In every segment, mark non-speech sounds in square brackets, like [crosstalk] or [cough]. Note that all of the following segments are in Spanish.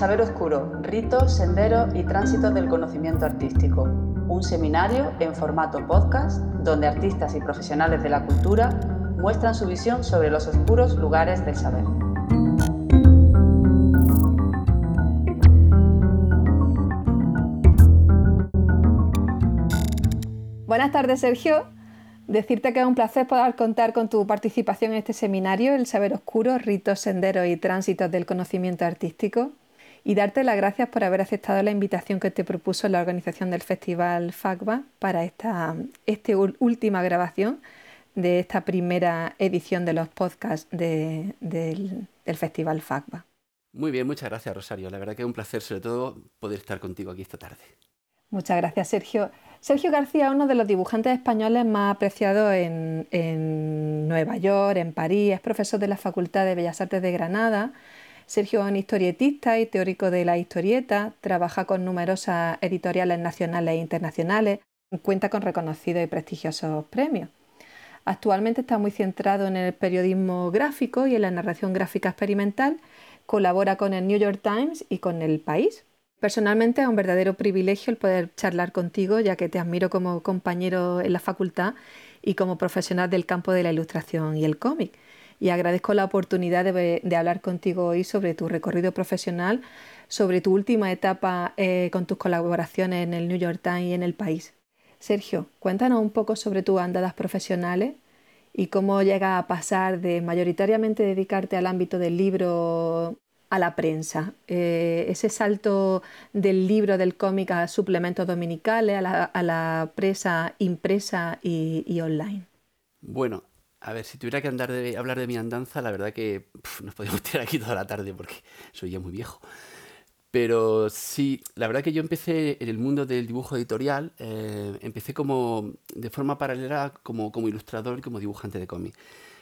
Saber Oscuro, ritos, senderos y tránsitos del conocimiento artístico. Un seminario en formato podcast donde artistas y profesionales de la cultura muestran su visión sobre los oscuros lugares del saber. Buenas tardes, Sergio. Decirte que es un placer poder contar con tu participación en este seminario, El Saber Oscuro, Ritos, Senderos y Tránsitos del Conocimiento Artístico, y darte las gracias por haber aceptado la invitación que te propuso la organización del Festival FACBA para esta, última grabación de esta primera edición de los podcasts del, del Festival FACBA. Muy bien, muchas gracias Rosario. La verdad que es un placer sobre todo poder estar contigo aquí esta tarde. Muchas gracias, Sergio. Sergio García es uno de los dibujantes españoles más apreciados en, Nueva York, en París, es profesor de la Facultad de Bellas Artes de Granada. Sergio es un historietista y teórico de la historieta, trabaja con numerosas editoriales nacionales e internacionales, cuenta con reconocidos y prestigiosos premios. Actualmente está muy centrado en el periodismo gráfico y en la narración gráfica experimental, colabora con el New York Times y con El País. Personalmente es un verdadero privilegio el poder charlar contigo, ya que te admiro como compañero en la facultad y como profesional del campo de la ilustración y el cómic. Y agradezco la oportunidad de, hablar contigo hoy sobre tu recorrido profesional, sobre tu última etapa eh, con tus colaboraciones en el New York Times y en el país. Sergio, cuéntanos un poco sobre tus andadas profesionales y cómo llega a pasar de mayoritariamente dedicarte al ámbito del libro a la prensa. Eh, ese salto del libro, del cómic a suplementos dominicales, a la, a impresa y, online. Bueno, a ver, si tuviera que andar de, hablar de mi andanza, la verdad que nos podríamos [laughs] tirar aquí toda la tarde porque soy ya muy viejo. Pero sí, la verdad que yo empecé en el mundo del dibujo editorial, eh, empecé como de forma paralela como, ilustrador y como dibujante de cómic.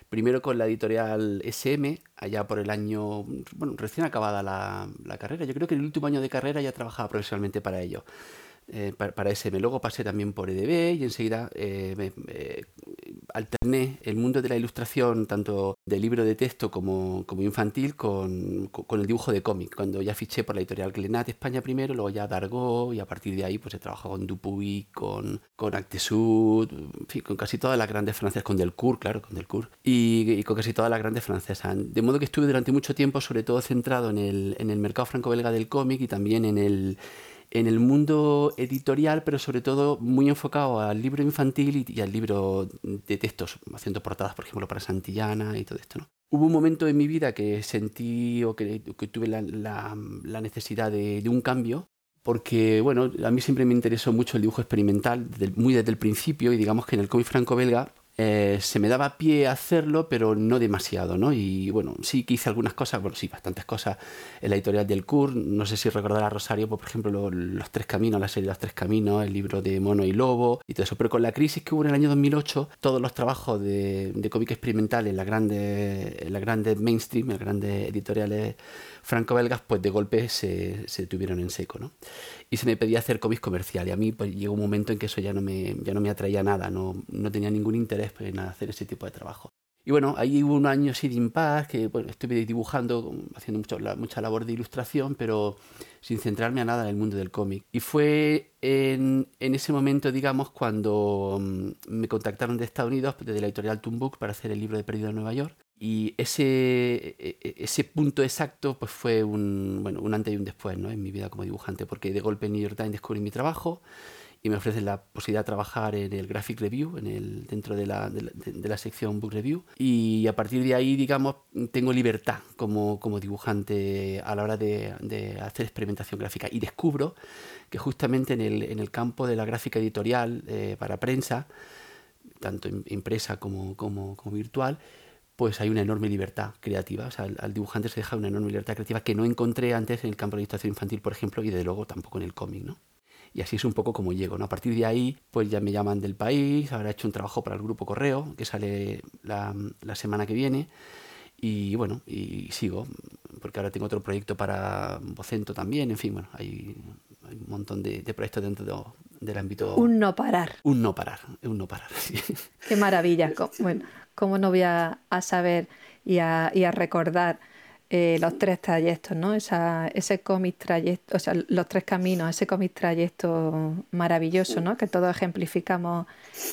Primero con la editorial SM, allá por el año, bueno, recién acabada la, la carrera. Yo creo que en el último año de carrera ya trabajaba profesionalmente para ello. Eh, para, SM. Luego pasé también por EDB y enseguida eh, me, alterné el mundo de la ilustración, tanto de libro de texto como, como infantil, con, con, el dibujo de cómic. Cuando ya fiché por la editorial Glenat España primero, luego ya Dargo y a partir de ahí pues he trabajado con Dupuy, con, con Actesud, en fin, con casi todas las grandes francesas, con Delcourt, claro, con Delcourt, y, y con casi todas las grandes francesas. De modo que estuve durante mucho tiempo sobre todo centrado en el, en el mercado franco-belga del cómic y también en el en el mundo editorial, pero sobre todo muy enfocado al libro infantil y, al libro de textos, haciendo portadas, por ejemplo, para Santillana y todo esto. ¿no? Hubo un momento en mi vida que sentí o que, tuve la, necesidad de, un cambio, porque bueno, a mí siempre me interesó mucho el dibujo experimental, muy desde el principio, y digamos que en el cómic franco-belga eh, se me daba pie a hacerlo, pero no demasiado, ¿no? Y bueno, sí que hice algunas cosas, bueno, sí, bastantes cosas en la editorial del CUR. No sé si recordará Rosario, pues, por ejemplo, Los Tres Caminos, la serie Los Tres Caminos, el libro de Mono y Lobo y todo eso. Pero con la crisis que hubo en el año 2008, todos los trabajos de, de cómic experimental en la grande, en la grande mainstream, las grandes editoriales franco-belgas, pues de golpe se, se tuvieron en seco, ¿no? Y se me pedía hacer cómics comerciales. A mí pues, llegó un momento en que eso ya no me, ya no me atraía nada, no, no tenía ningún interés en hacer ese tipo de trabajo. Y bueno, ahí hubo un año así de impas, que bueno, estuve dibujando, haciendo mucho, mucha labor de ilustración, pero sin centrarme a nada en el mundo del cómic. Y fue en, en, ese momento, digamos, cuando mm, me contactaron de Estados Unidos, desde la editorial Book para hacer el libro de Perdido en Nueva York. Y ese, e, e, ese punto exacto pues fue un, bueno, un antes y un después ¿no? en mi vida como dibujante, porque de golpe en New York Times descubrí mi trabajo y me ofrecen la posibilidad de trabajar en el Graphic Review, en el, dentro de la, de, la, sección Book Review. Y a partir de ahí, digamos, tengo libertad como, como dibujante a la hora de, de, hacer experimentación gráfica. Y descubro que justamente en el, en el campo de la gráfica editorial eh, para prensa, tanto impresa como, como, como virtual, pues hay una enorme libertad creativa. O sea, al, dibujante se deja una enorme libertad creativa que no encontré antes en el campo de la ilustración infantil, por ejemplo, y desde luego tampoco en el cómic, ¿no? Y así es un poco como llego, ¿no? A partir de ahí, pues ya me llaman del país, ahora he hecho un trabajo para el grupo Correo, que sale la, semana que viene, y bueno, y sigo, porque ahora tengo otro proyecto para Vocento también, en fin, bueno, hay, un montón de, proyectos dentro del ámbito... Un no parar. Un no parar, un no parar, [laughs] sí. Qué maravilla. Bueno, cómo no voy a, saber y a, recordar eh, los tres trayectos, ¿no? Esa, ese cómic trayecto, o sea, los tres caminos, ese cómic trayecto maravilloso, ¿no? Que todos ejemplificamos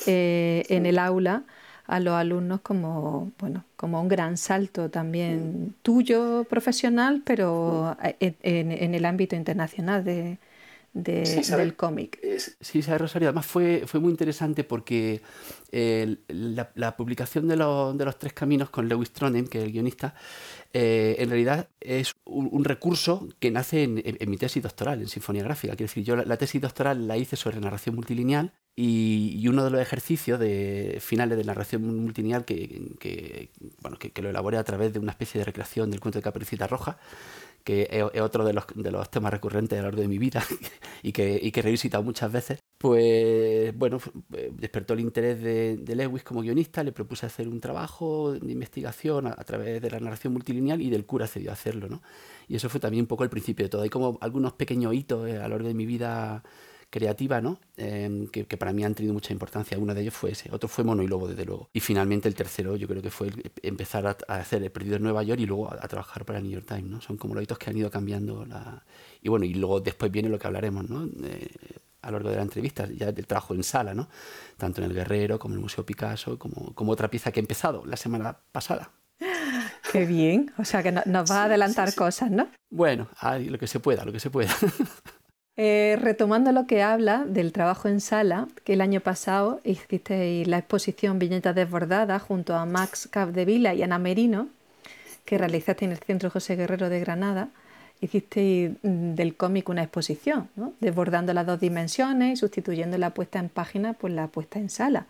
eh, en el aula a los alumnos como, bueno, como un gran salto también tuyo profesional, pero en, en el ámbito internacional de, del cómic. Sí, sabe Rosario. Además fue, fue muy interesante porque la, publicación de, de, los tres caminos con Lewis Tronen, que es el guionista, eh, en realidad es un, recurso que nace en, mi tesis doctoral, en sinfonía gráfica. Quiero decir, yo la, tesis doctoral la hice sobre narración multilineal y, uno de los ejercicios de, finales de narración multilineal que, que, bueno, que, lo elaboré a través de una especie de recreación del cuento de Caperucita Roja, que es, otro de los, de temas recurrentes a lo largo de mi vida [laughs] y, que, y he revisitado muchas veces, pues bueno, eh, despertó el interés de, Lewis como guionista, le propuse hacer un trabajo de investigación a, través de la narración multilineal y del cura accedió a hacerlo, ¿no? Y eso fue también un poco el principio de todo. Hay como algunos pequeños hitos eh, a lo largo de mi vida creativa, ¿no? Em, que, para mí han tenido mucha importancia. Uno de ellos fue ese, otro fue Mono y Lobo, desde luego. Y finalmente el tercero, yo creo que fue empezar a, hacer El Perdido en Nueva York y luego a, trabajar para el New York Times, ¿no? Son como los hitos que han ido cambiando la... Y bueno, y luego después viene lo que hablaremos, ¿no? Eh, a lo largo de la entrevista, ya del trabajo en sala, ¿no? Tanto en El Guerrero como en el Museo Picasso, como, como otra pieza que he empezado la semana pasada. [laughs] Qué bien, o sea que nos va a adelantar cosas, ¿no? Bueno, lo que se pueda, lo que se pueda. [laughs] Eh, retomando lo que habla del trabajo en sala, que el año pasado hiciste la exposición Viñetas Desbordadas junto a Max Capdevila y Ana Merino, que realizaste en el Centro José Guerrero de Granada, hiciste mm, del cómic una exposición, desbordando las dos dimensiones y sustituyendo la puesta en página por la puesta en sala.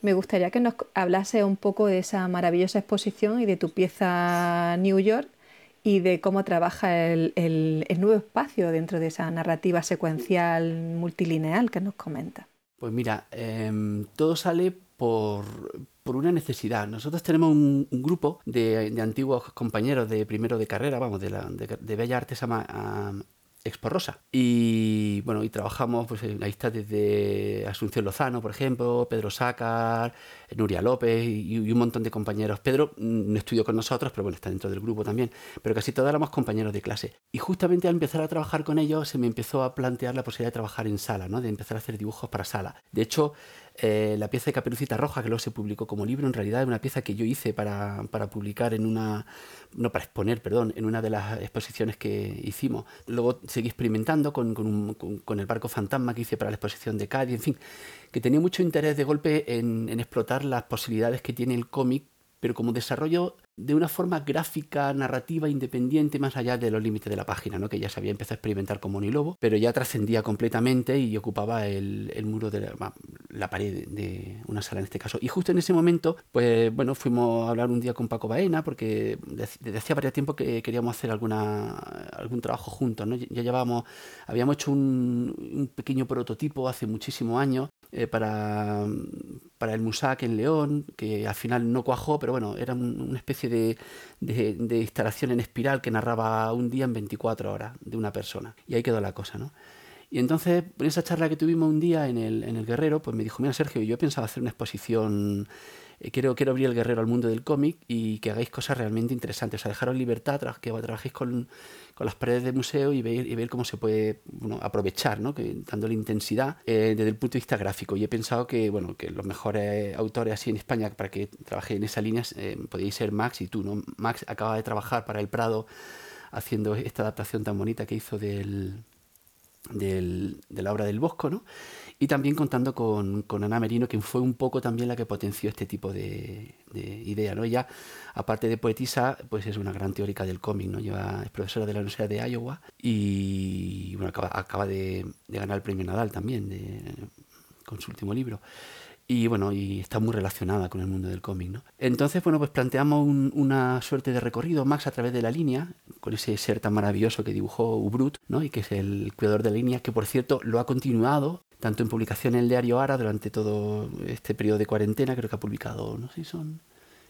Me gustaría que nos hablase un poco de esa maravillosa exposición y de tu pieza New York y de cómo trabaja el, nuevo espacio dentro de esa narrativa secuencial multilineal que nos comenta. Pues mira, em, todo sale por, una necesidad. Nosotros tenemos un, grupo de, antiguos compañeros de primero de carrera, vamos, de, la, de, de Bellas Artes Expo Rosa. Y bueno, y trabajamos, pues ahí está desde Asunción Lozano, por ejemplo, Pedro Sácar, Nuria López y, un montón de compañeros. Pedro mm, no estudió con nosotros, pero bueno, está dentro del grupo también. Pero casi todos éramos compañeros de clase. Y justamente al empezar a trabajar con ellos se me empezó a plantear la posibilidad de trabajar en sala, ¿no? De empezar a hacer dibujos para sala. De hecho, eh, la pieza de Caperucita Roja, que luego se publicó como libro, en realidad es una pieza que yo hice para, para, publicar en una, no para exponer, perdón, en una de las exposiciones que hicimos. Luego seguí experimentando con, con, el barco fantasma que hice para la exposición de Cádiz, en fin, que tenía mucho interés de golpe en explotar las posibilidades que tiene el cómic pero como desarrollo de una forma gráfica, narrativa, independiente, más allá de los límites de la página, ¿no? que ya se había empezado a experimentar con Moni Lobo, pero ya trascendía completamente y ocupaba el, muro de la, pared de una sala en este caso. Y justo en ese momento, pues bueno, fuimos a hablar un día con Paco Baena, porque desde hacía varios tiempo que queríamos hacer alguna, algún trabajo juntos. Ya llevábamos, habíamos hecho un, un pequeño prototipo hace muchísimos años eh, para, para, el Musac en León, que al final no cuajó, pero bueno, era una especie de, de, instalación en espiral que narraba un día en 24 horas de una persona. Y ahí quedó la cosa, ¿no? Y entonces, en esa charla que tuvimos un día en el, en el Guerrero, pues me dijo, mira Sergio, yo he pensado hacer una exposición eh, quiero, quiero abrir el guerrero al mundo del cómic y que hagáis cosas realmente interesantes. O sea, dejaros libertad, que trabajéis con, con las paredes del museo y ver, y ver cómo se puede bueno, aprovechar, ¿no? que, dándole intensidad eh, desde el punto de vista gráfico. Y he pensado que, bueno, que los mejores autores así en España para que trabaje en esa línea eh, podéis ser Max y tú. ¿no? Max acaba de trabajar para El Prado haciendo esta adaptación tan bonita que hizo del, del, de la obra del Bosco, ¿no? Y también contando con, con, Ana Merino, que fue un poco también la que potenció este tipo de, idea. ¿no? Ella, aparte de poetisa, pues es una gran teórica del cómic, ¿no? Lleva, es profesora de la Universidad de Iowa y bueno, acaba, acaba de, ganar el premio Nadal también con su último libro y bueno, y está muy relacionada con el mundo del cómic, ¿no? Entonces, bueno, pues planteamos una suerte de recorrido, Max, a través de la línea, con ese ser tan maravilloso que dibujó Ubrut, ¿no? Y que es el cuidador de la línea, que por cierto lo ha continuado tanto en publicación en el diario Ara durante todo este periodo de cuarentena, creo que ha publicado, no sé son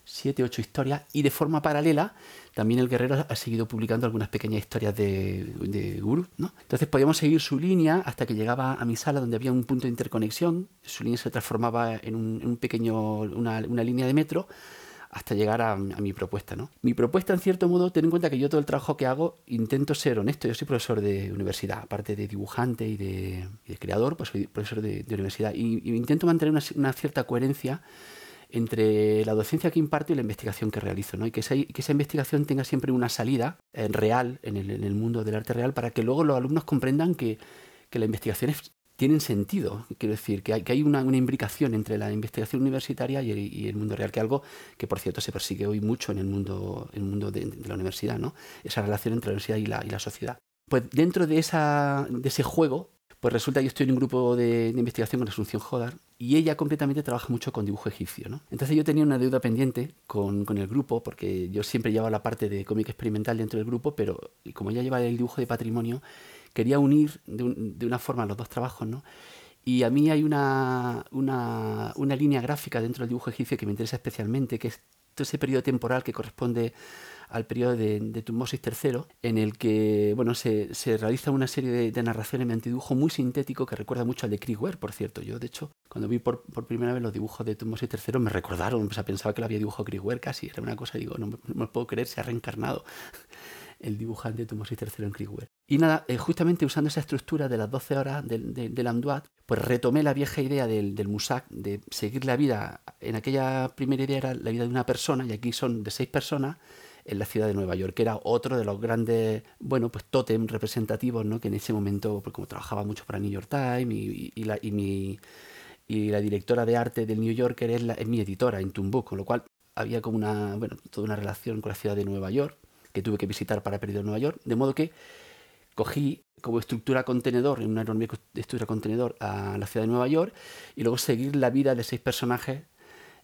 siete, ocho historias, y de forma paralela también el guerrero ha seguido publicando algunas pequeñas historias de, de Guru, ¿no? Entonces podíamos seguir su línea hasta que llegaba a mi sala donde había un punto de interconexión, su línea se transformaba en un, pequeño, una, una línea de metro, hasta llegar a, mi propuesta. ¿no? Mi propuesta, en cierto modo, ten en cuenta que yo todo el trabajo que hago intento ser honesto. Yo soy profesor de universidad, aparte de dibujante y de, creador, pues soy profesor de, universidad. Y, intento mantener una, cierta coherencia entre la docencia que imparto y la investigación que realizo, ¿no? y que esa, investigación tenga siempre una salida en real, en el, mundo del arte real, para que luego los alumnos comprendan que, que la investigación es tienen sentido. Quiero decir, que hay, que hay una, imbricación entre la investigación universitaria y el, mundo real, que algo que, por cierto, se persigue hoy mucho en el mundo, el mundo de, la universidad, ¿no? Esa relación entre la universidad y la, sociedad. Pues dentro de, de ese juego, pues resulta que yo estoy en un grupo de, investigación con Asunción Jodar y ella completamente trabaja mucho con dibujo egipcio. ¿no? Entonces yo tenía una deuda pendiente con, con, el grupo porque yo siempre llevaba la parte de cómic experimental dentro del grupo, pero como ella lleva el dibujo de patrimonio, quería unir de, una forma los dos trabajos, ¿no? Y a mí hay una, una, una, línea gráfica dentro del dibujo egipcio que me interesa especialmente, que es todo ese periodo temporal que corresponde al periodo de, de Tutmosis III, en el que bueno, se, se realiza una serie de, de narraciones mediante dibujo muy sintético que recuerda mucho al de Krieger, por cierto. Yo, de hecho, cuando vi por, por primera vez los dibujos de Tutmosis III, me recordaron, o sea, pensaba que lo había dibujado Krieger casi, era una cosa, digo, no, no me puedo creer, se ha reencarnado [laughs] el dibujante Tutmosis III en Krieger. Y nada, eh, justamente usando esa estructura de las 12 horas del, del, Anduat, pues retomé la vieja idea del, del Musak de seguir la vida. En aquella primera idea era la vida de una persona, y aquí son de seis personas, en la ciudad de Nueva York, que era otro de los grandes, bueno, pues tótem representativos, ¿no? Que en ese momento, pues como trabajaba mucho para New York Times y, la, y mi y la directora de arte del New Yorker es, la, es mi editora en Tumbo, con lo cual había como una, bueno, toda una relación con la ciudad de Nueva York que tuve que visitar para Perdido en Nueva York, de modo que cogí como estructura contenedor, en una enorme estructura contenedor, a la ciudad de Nueva York y luego seguir la vida de seis personajes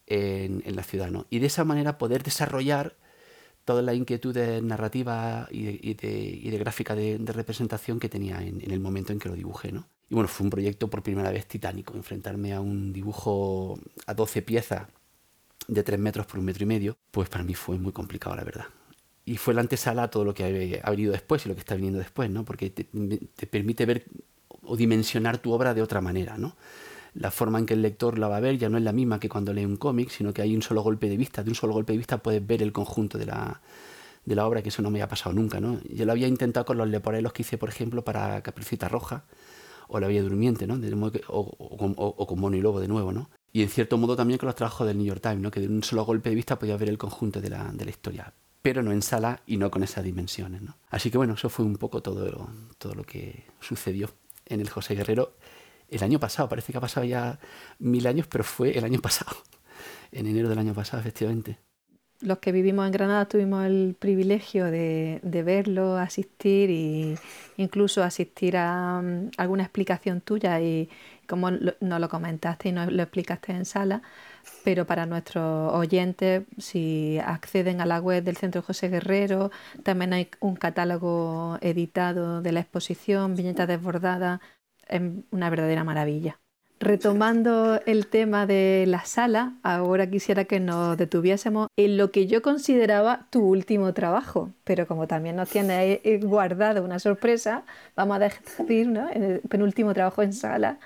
en, la ciudad. ¿no? Y de esa manera poder desarrollar todas las inquietudes narrativas y de, gráfica de, representación que tenía en, el momento en que lo dibujé. ¿no? Y bueno, fue un proyecto por primera vez titánico, enfrentarme a un dibujo a 12 piezas de 3 metros por un metro y medio, pues para mí fue muy complicado, la verdad y fue la antesala a todo lo que ha venido después y lo que está viniendo después, ¿no? Porque te, permite ver o dimensionar tu obra de otra manera, ¿no? La forma en que el lector la va a ver ya no es la misma que cuando lee un cómic, sino que hay un solo golpe de vista. De un solo golpe de vista puedes ver el conjunto de la, de la obra, que eso no me ha pasado nunca, ¿no? Yo lo había intentado con los leporelos que hice, por ejemplo, para Capricita Roja, o La Vía Durmiente, ¿no? o, o, con Mono y Lobo de nuevo, ¿no? Y en cierto modo también con los trabajos del New York Times, ¿no? Que de un solo golpe de vista podías ver el conjunto de la, de la historia pero no en sala y no con esas dimensiones. ¿no? Así que bueno, eso fue un poco todo todo lo que sucedió en el José Guerrero el año pasado. Parece que ha pasado ya mil años, pero fue el año [laughs] pasado, en enero del año pasado, efectivamente. Los que vivimos en Granada tuvimos el privilegio de, verlo, asistir e incluso asistir a, mm, alguna explicación tuya y como nos lo comentaste y nos lo explicaste en sala, pero para nuestros oyentes, si acceden a la web del Centro José Guerrero, también hay un catálogo editado de la exposición, viñetas desbordadas, es una verdadera maravilla. Retomando el tema de la sala, ahora quisiera que nos detuviésemos en lo que yo consideraba tu último trabajo, pero como también nos tienes guardado una sorpresa, vamos a decir, ¿no? el penúltimo trabajo en sala,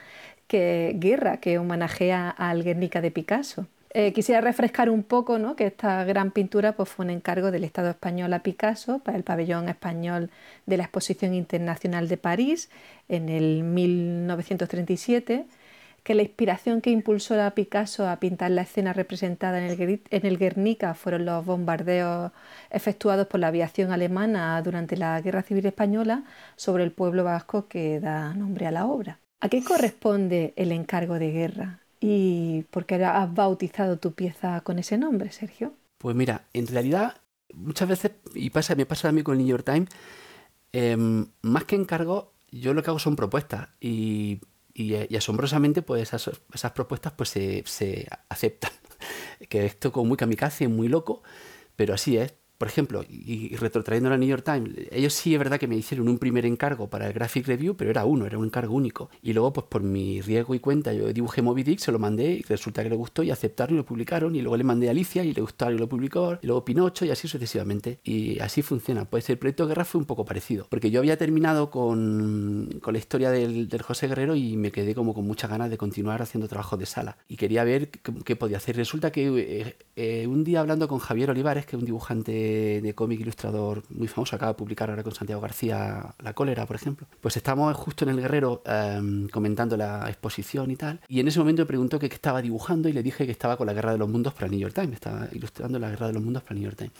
que Guerra, que homenajea al Guernica de Picasso. Eh, quisiera refrescar un poco ¿no? que esta gran pintura pues, fue un encargo del Estado español a Picasso para el pabellón español de la Exposición Internacional de París en el 1937, que la inspiración que impulsó a Picasso a pintar la escena representada en el, en el Guernica fueron los bombardeos efectuados por la aviación alemana durante la Guerra Civil Española sobre el pueblo vasco que da nombre a la obra. ¿A qué corresponde el encargo de guerra? ¿Y por qué has bautizado tu pieza con ese nombre, Sergio? Pues mira, en realidad muchas veces, y pasa, me pasa a mí con el New York Times, em, más que encargo, yo lo que hago son propuestas y, asombrosamente pues esas, esas, propuestas pues se, se aceptan. [laughs] que esto como muy kamikaze, muy loco, pero así es por ejemplo, y, retrotrayendo a New York Times, ellos sí es verdad que me hicieron un primer encargo para el Graphic Review, pero era uno, era un encargo único. Y luego, pues por mi riesgo y cuenta, yo dibujé Moby Dick, se lo mandé y resulta que le gustó y aceptaron y lo publicaron. Y luego le mandé a Alicia y le gustó y lo publicó. Y luego Pinocho y así sucesivamente. Y así funciona. Pues el proyecto Guerra fue un poco parecido, porque yo había terminado con, con la historia del, del, José Guerrero y me quedé como con muchas ganas de continuar haciendo trabajo de sala. Y quería ver qué, podía hacer. Resulta que... Eh, eh, un día hablando con Javier Olivares, que es un dibujante de cómic ilustrador muy famoso, acaba de publicar ahora con Santiago García La Cólera, por ejemplo, pues estábamos justo en el Guerrero em, comentando la exposición y tal, y en ese momento me preguntó que qué estaba dibujando y le dije que estaba con la Guerra de los Mundos para New York Times, estaba ilustrando la Guerra de los Mundos para New York Times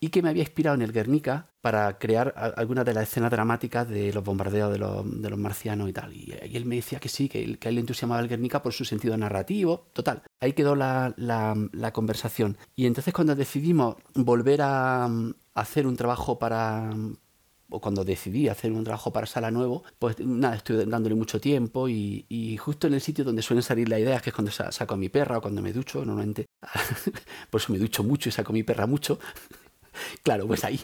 y que me había inspirado en el Guernica para crear algunas de las escenas dramáticas de los bombardeos de los, marcianos y tal. Y, él me decía que sí, que, a él le entusiasmaba el Guernica por su sentido narrativo. Total, ahí quedó la, conversación. Y entonces cuando decidimos volver a, hacer un trabajo para, o cuando decidí hacer un trabajo para Sala Nuevo, pues nada, estoy dándole mucho tiempo y, justo en el sitio donde suelen salir las ideas, que es cuando saco a mi perra o cuando me ducho, normalmente, [laughs] por eso me ducho mucho y saco a mi perra mucho, claro, pues ahí,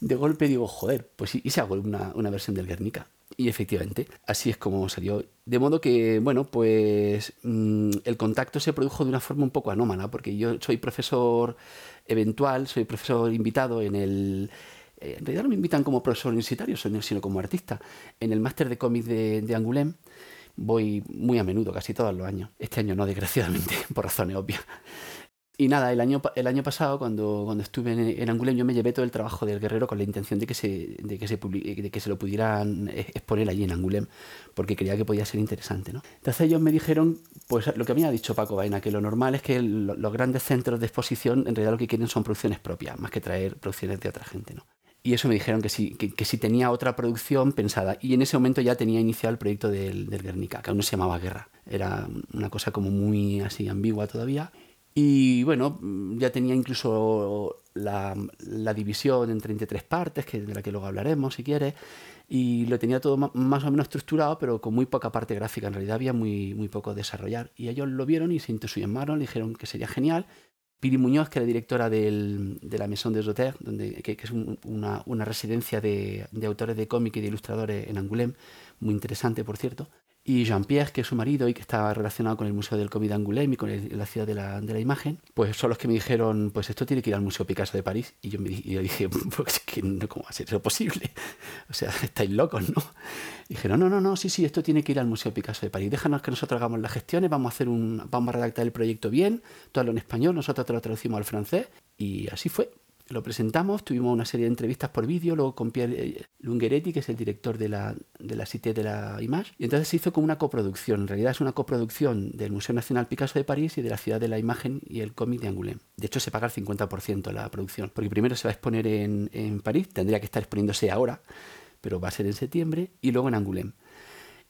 de golpe digo, joder, pues y se hago una, una versión del Guernica. Y efectivamente, así es como salió. De modo que, bueno, pues mm, el contacto se produjo de una forma un poco anómala, porque yo soy profesor eventual, soy profesor invitado en el... Eh, en realidad no me invitan como profesor universitario, sino como artista. En el máster de cómic de, de Angoulême voy muy a menudo, casi todos los años. Este año no, desgraciadamente, [laughs] por razones obvias. Y nada, el año, el año pasado, cuando, cuando estuve en, en yo me llevé todo el trabajo del guerrero con la intención de que se, de que se, de que se lo pudieran exponer allí en Angulem, porque creía que podía ser interesante. ¿no? Entonces ellos me dijeron, pues lo que había dicho Paco Vaina, que lo normal es que los grandes centros de exposición en realidad lo que quieren son producciones propias, más que traer producciones de otra gente. ¿no? Y eso me dijeron que sí, que, si tenía otra producción pensada. Y en ese momento ya tenía iniciado el proyecto del, del Guernica, que aún no se llamaba Guerra. Era una cosa como muy así ambigua todavía. Y bueno, ya tenía incluso la, división en 33 partes, que, de la que luego hablaremos si quieres, y lo tenía todo más o menos estructurado, pero con muy poca parte gráfica. En realidad había muy, muy poco desarrollar. Y ellos lo vieron y se entusiasmaron, le dijeron que sería genial. Piri Muñoz, que era directora del, de la Maison des Auteurs, donde, que, es una, una, residencia de, de, autores de cómic y de ilustradores en Angoulême, muy interesante, por cierto y Jean-Pierre, que es su marido y que estaba relacionado con el Museo del Cómic Angoulême y con la ciudad de la, de la, imagen, pues son los que me dijeron, pues esto tiene que ir al Museo Picasso de París. Y yo, me, dije, [laughs] pues ¿cómo va a ser eso posible? [laughs] O sea, [laughs] estáis locos, ¿no? Y dijeron, no, no, no, sí, sí, esto tiene que ir al Museo Picasso de París. Déjanos que nosotros hagamos las gestiones, vamos a, hacer un, vamos a redactar el proyecto bien, todo lo en español, nosotros te lo traducimos al francés. Y así fue lo presentamos, tuvimos una serie de entrevistas por vídeo, luego con Pierre eh, Lungheretti, que es el director de la, de la Cité de la Image, y entonces se hizo como una coproducción. En realidad es una coproducción del Museo Nacional Picasso de París y de la Ciudad de la Imagen y el cómic de Angoulême. De hecho, se paga el 50% la producción, porque primero se va a exponer en, en París, tendría que estar exponiéndose ahora, pero va a ser en septiembre, y luego en Angoulême.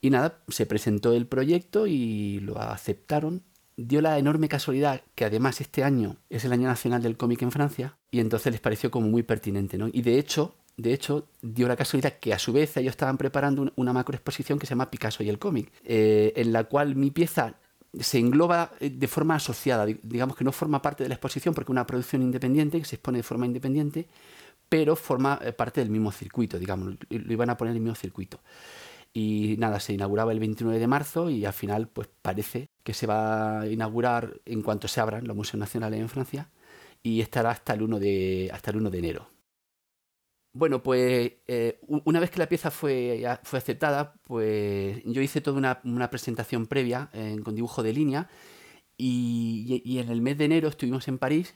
Y nada, se presentó el proyecto y lo aceptaron dio la enorme casualidad que además este año es el año nacional del cómic en Francia y entonces les pareció como muy pertinente, ¿no? Y de hecho, de hecho, dio la casualidad que a su vez ellos estaban preparando una macroexposición que se llama Picasso y el cómic, eh, en la cual mi pieza se engloba eh, de forma asociada, digamos que no forma parte de la exposición porque es una producción independiente que se expone de forma independiente, pero forma eh, parte del mismo circuito, digamos, lo iban a poner en el mismo circuito. Y nada, se inauguraba el 29 de marzo y al final pues parece que se va a inaugurar en cuanto se abran los museos nacionales en Francia y estará hasta el 1 de, hasta el 1 de enero. Bueno, pues eh, una vez que la pieza fue, fue aceptada, pues yo hice toda una, una presentación previa eh, con dibujo de línea y, y, en el mes de enero estuvimos en París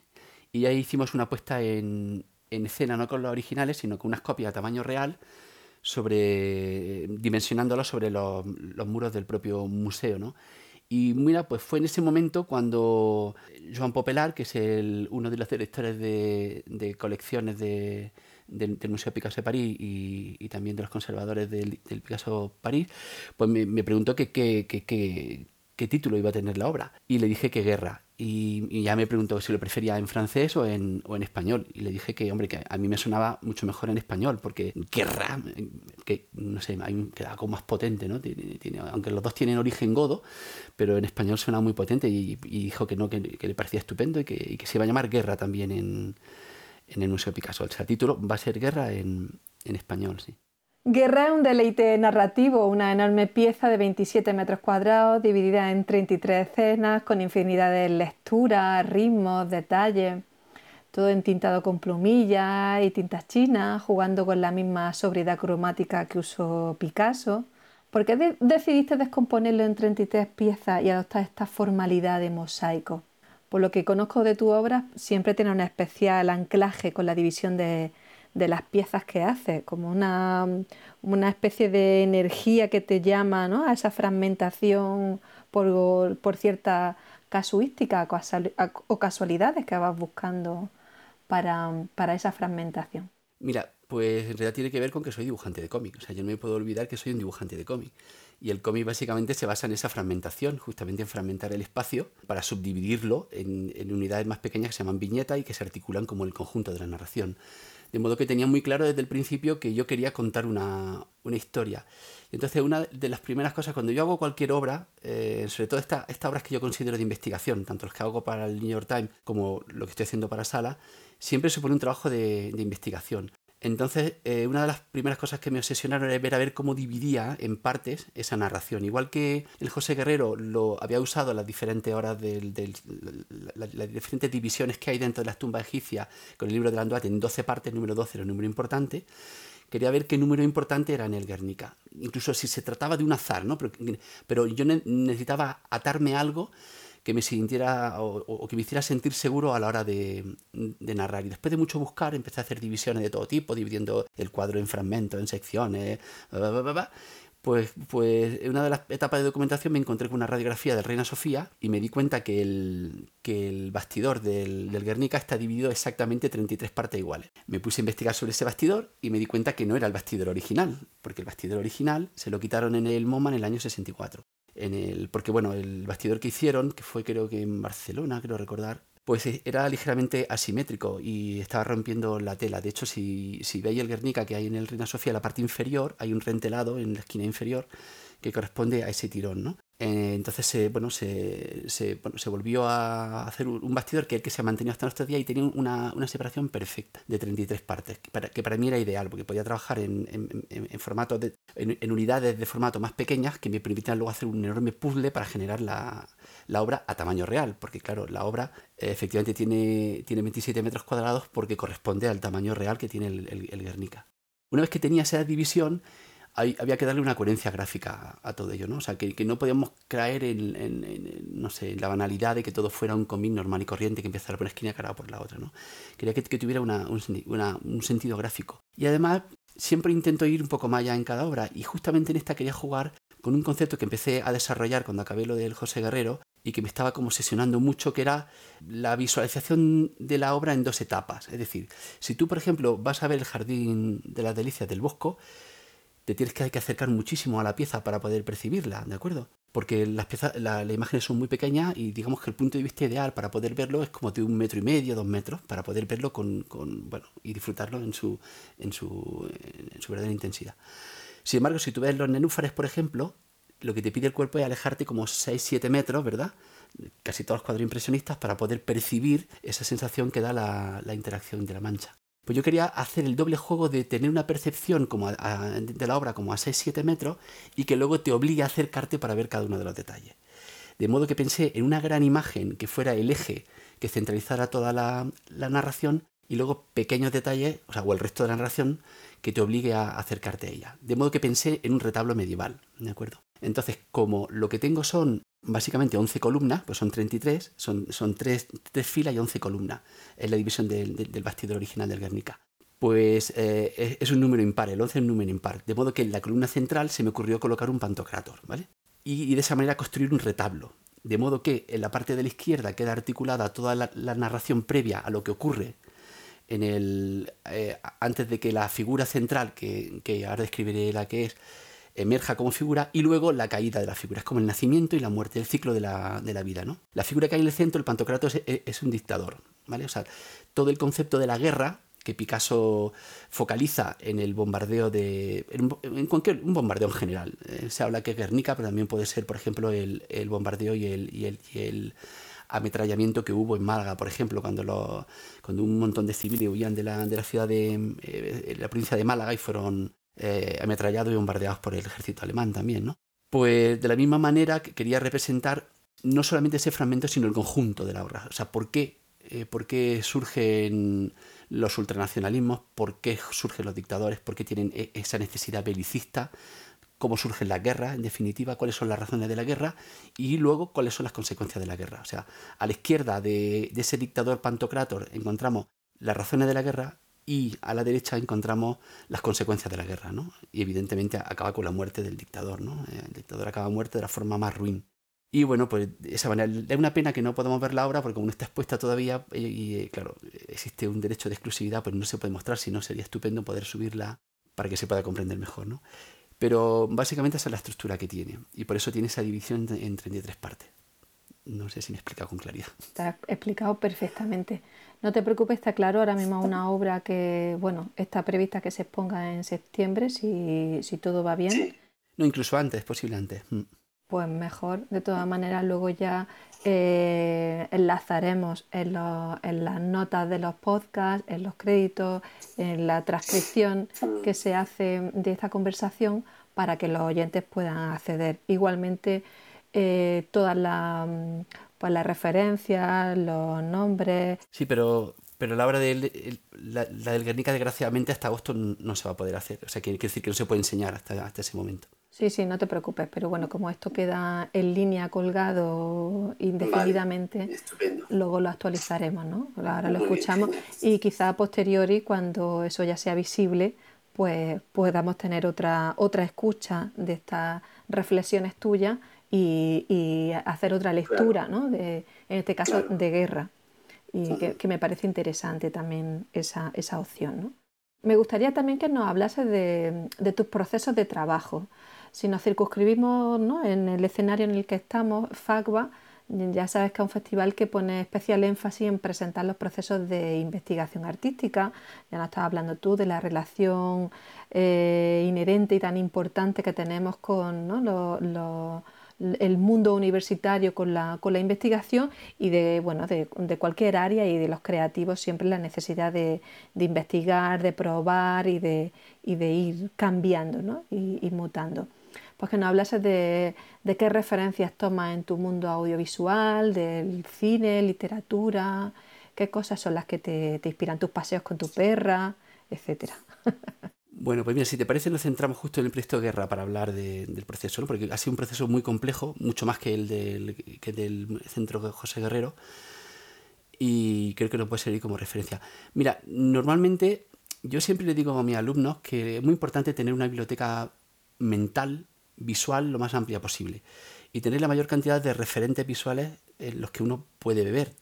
y ahí hicimos una puesta en, en escena, no con los originales, sino con unas copias a tamaño real sobre dimensionándolo sobre los, los, muros del propio museo, ¿no? Y mira, pues fue en ese momento cuando Joan Popelar, que es el, uno de los directores de, colecciones de, del, Museo Picasso de París y, también de los conservadores del, del Picasso París, pues me, me preguntó qué título iba a tener la obra. Y le dije que guerra. Y, ya me preguntó si lo prefería en francés o en, o en, español. Y le dije que, hombre, que a mí me sonaba mucho mejor en español, porque guerra, que no sé, queda como más potente, ¿no? Tiene, aunque los dos tienen origen godo, pero en español suena muy potente y, dijo que no, que, le parecía estupendo y que, que, se iba a llamar guerra también en, en el Museo Picasso. O sea, el título va a ser guerra en, en español, sí. Guerra es un deleite narrativo, una enorme pieza de 27 metros cuadrados dividida en 33 escenas con infinidad de lecturas, ritmos, detalles, todo entintado con plumillas y tintas chinas, jugando con la misma sobriedad cromática que usó Picasso. ¿Por qué decidiste descomponerlo en 33 piezas y adoptar esta formalidad de mosaico? por lo que conozco de tu obra, siempre tiene un especial anclaje con la división de, de las piezas que hace, como una, una, especie de energía que te llama ¿no? a esa fragmentación por, por cierta casuística o casualidades que vas buscando para, para esa fragmentación. Mira, pues en realidad tiene que ver con que soy dibujante de cómic. O sea, yo no me puedo olvidar que soy un dibujante de cómic. Y el cómic básicamente se basa en esa fragmentación, justamente en fragmentar el espacio para subdividirlo en, en unidades más pequeñas que se llaman viñetas y que se articulan como el conjunto de la narración. De modo que tenía muy claro desde el principio que yo quería contar una, una historia. Entonces, una de las primeras cosas, cuando yo hago cualquier obra, eh, sobre todo estas esta obras que yo considero de investigación, tanto los que hago para el New York Times como lo que estoy haciendo para Sala, siempre supone un trabajo de investigación. Entonces, eh, una de las primeras cosas que me obsesionaron era ver a ver cómo dividía en partes esa narración. Igual que el José Guerrero lo había usado las diferentes horas del, las diferentes divisiones que hay dentro de las tumbas egipcias con el libro de Landuat en 12 partes, el número 12 era un número importante. Quería ver qué número importante era en el Guernica. Incluso si se trataba de un azar, ¿no? Pero yo necesitaba atarme algo que me sintiera o, que me hiciera sentir seguro a la hora de, narrar. Y después de mucho buscar, empecé a hacer divisiones de todo tipo, dividiendo el cuadro en fragmentos, en secciones, pues, pues en una de las etapas de documentación me encontré con una radiografía de Reina Sofía y me di cuenta que el, que el bastidor del, del, Guernica está dividido exactamente en 33 partes iguales. Me puse a investigar sobre ese bastidor y me di cuenta que no era el bastidor original, porque el bastidor original se lo quitaron en el MoMA en el año 64 en el, porque bueno, el bastidor que hicieron, que fue creo que en Barcelona, creo recordar, pues e, era ligeramente asimétrico y estaba rompiendo la tela. De hecho, si, si veis el Guernica que hay en el Reina Sofía, la parte inferior, hay un rentelado en la esquina inferior que corresponde a ese tirón, ¿no? Eh, entonces, se, bueno, se, se, bueno, se, volvió a hacer un bastidor que, que se ha mantenido hasta nuestros días y tenía una, una, separación perfecta de 33 partes, que para, que para mí era ideal, porque podía trabajar en, en, en formatos de, en, unidades de formato más pequeñas que me permitían luego hacer un enorme puzzle para generar la, la obra a tamaño real, porque claro, la obra eh, efectivamente tiene, tiene 27 metros cuadrados porque corresponde al tamaño real que tiene el, el, el Guernica. Una vez que tenía esa división, había que darle una coherencia gráfica a, todo ello, ¿no? O sea, que, no podíamos caer en, no sé, la banalidad de que todo fuera un cómic normal y corriente que empezara por una esquina y acabara por la otra, ¿no? Quería que, tuviera un, sentido gráfico. Y además, siempre intento ir un poco más allá en cada obra, y justamente en esta quería jugar con un concepto que empecé a desarrollar cuando acabé lo del José Guerrero, y que me estaba como sesionando mucho, que era la visualización de la obra en dos etapas. Es decir, si tú, por ejemplo, vas a ver el Jardín de las Delicias del Bosco, te tienes que, acercar muchísimo a la pieza para poder percibirla, ¿de acuerdo? Porque las piezas, las imágenes son muy pequeñas y digamos que el punto de vista ideal para poder verlo es como de un metro y medio, dos metros, para poder verlo con, con bueno, y disfrutarlo en su, en su, en su verdadera intensidad. Sin embargo, si tú ves los nenúfares, por ejemplo, lo que te pide el cuerpo es alejarte como 6-7 metros, ¿verdad? Casi todos los cuadros impresionistas para poder percibir esa sensación que da la, la interacción de la mancha. Pues yo quería hacer el doble juego de tener una percepción como de la obra como a 6-7 metros y que luego te obligue a acercarte para ver cada uno de los detalles. De modo que pensé en una gran imagen que fuera el eje que centralizara toda la, narración y luego pequeños detalles, o sea, o el resto de la narración que te obligue a acercarte a ella. De modo que pensé en un retablo medieval, ¿de acuerdo? Entonces, como lo que tengo son básicamente 11 columnas, pues son 33, son, son 3, filas y 11 columnas. Es la división del, bastidor original del Guernica. Pues eh, es, un número impar, el 11 es un número impar. De modo que en la columna central se me ocurrió colocar un pantocrator, ¿vale? Y, de esa manera construir un retablo. De modo que en la parte de la izquierda queda articulada toda la, narración previa a lo que ocurre en el, eh, antes de que la figura central, que, que ahora describiré la que es, emerja como figura y luego la caída de la figura. Es como el nacimiento y la muerte, el ciclo de la, de la vida. ¿no? La figura que hay en el centro, el Pantocrato, es, un dictador. ¿vale? O sea, todo el concepto de la guerra que Picasso focaliza en el bombardeo de. en, cualquier. un bombardeo en general. Eh, se habla que es Guernica, pero también puede ser, por ejemplo, el, el bombardeo y el, y el ametrallamiento que hubo en Málaga, por ejemplo, cuando, un montón de civiles huían de la, ciudad de eh, la provincia de Málaga y fueron eh, ametrallados y bombardeados por el ejército alemán también, ¿no? Pues de la misma manera quería representar no solamente ese fragmento, sino el conjunto de la obra. O sea, ¿por qué, eh, ¿por qué surgen los ultranacionalismos? ¿Por qué surgen los dictadores? ¿Por qué tienen e, esa necesidad belicista? Cómo surgen las guerras, en definitiva, cuáles son las razones de la guerra y luego cuáles son las consecuencias de la guerra. O sea, a la izquierda de, ese dictador Pantocrátor encontramos las razones de la guerra y a la derecha encontramos las consecuencias de la guerra, ¿no? Y evidentemente acaba con la muerte del dictador, ¿no? El dictador acaba muerto de la forma más ruin. Y bueno, pues de esa manera, es una pena que no podamos ver la obra porque como no está expuesta todavía y, y, eh, claro, existe un derecho de exclusividad, pues no se puede mostrar, si no sería estupendo poder subirla para que se pueda comprender mejor, ¿no? Pero básicamente esa es la estructura que tiene y por eso tiene esa división en 33 partes. No sé si me he explicado con claridad. Está explicado perfectamente. No te preocupes, está claro. Ahora mismo una obra que, bueno, está prevista que se exponga en septiembre, si, si todo va bien. No, incluso antes, posible antes. Mm. Pues mejor. De todas maneras, luego ya eh, enlazaremos en, en, las notas de los podcasts, en los créditos, en la transcripción que se hace de esta conversación para que los oyentes puedan acceder. Igualmente, eh, todas las, pues, las referencias, los nombres. Sí, pero, pero la obra de la, del Guernica, desgraciadamente, hasta agosto no se va a poder hacer. O sea, quiere decir que no se puede enseñar hasta, hasta ese momento. Sí, sí, no te preocupes, pero bueno, como esto queda en línea colgado indefinidamente, luego lo actualizaremos, ¿no? Ahora lo escuchamos y quizá a posteriori, cuando eso ya sea visible, pues podamos tener otra, otra escucha de estas reflexiones tuyas y, hacer otra lectura, ¿no? De, en este caso, de guerra. Y que, me parece interesante también esa, esa opción, ¿no? Me gustaría también que nos hablases de, de tus procesos de trabajo. Si nos circunscribimos en el escenario en el que estamos, FACBA, ya sabes que es un festival que pone especial énfasis en presentar los procesos de investigación artística. Ya nos estabas hablando tú de la relación eh, inherente y tan importante que tenemos con el mundo universitario con la, con la investigación y de, bueno, de, cualquier área y de los creativos siempre la necesidad de, investigar, de probar y de, ir cambiando y, mutando. Pues que nos hablases de, de qué referencias tomas en tu mundo audiovisual, del cine, literatura, qué cosas son las que te, te inspiran tus paseos con tu perra, etcétera. [laughs] Bueno, pues mira, si te parece, nos centramos justo en el proyecto Guerra para hablar de, del proceso, ¿no? porque ha sido un proceso muy complejo, mucho más que el del, que del centro José Guerrero, y creo que nos puede servir como referencia. Mira, normalmente yo siempre le digo a mis alumnos que es muy importante tener una biblioteca mental, visual, lo más amplia posible, y tener la mayor cantidad de referentes visuales en los que uno puede beber.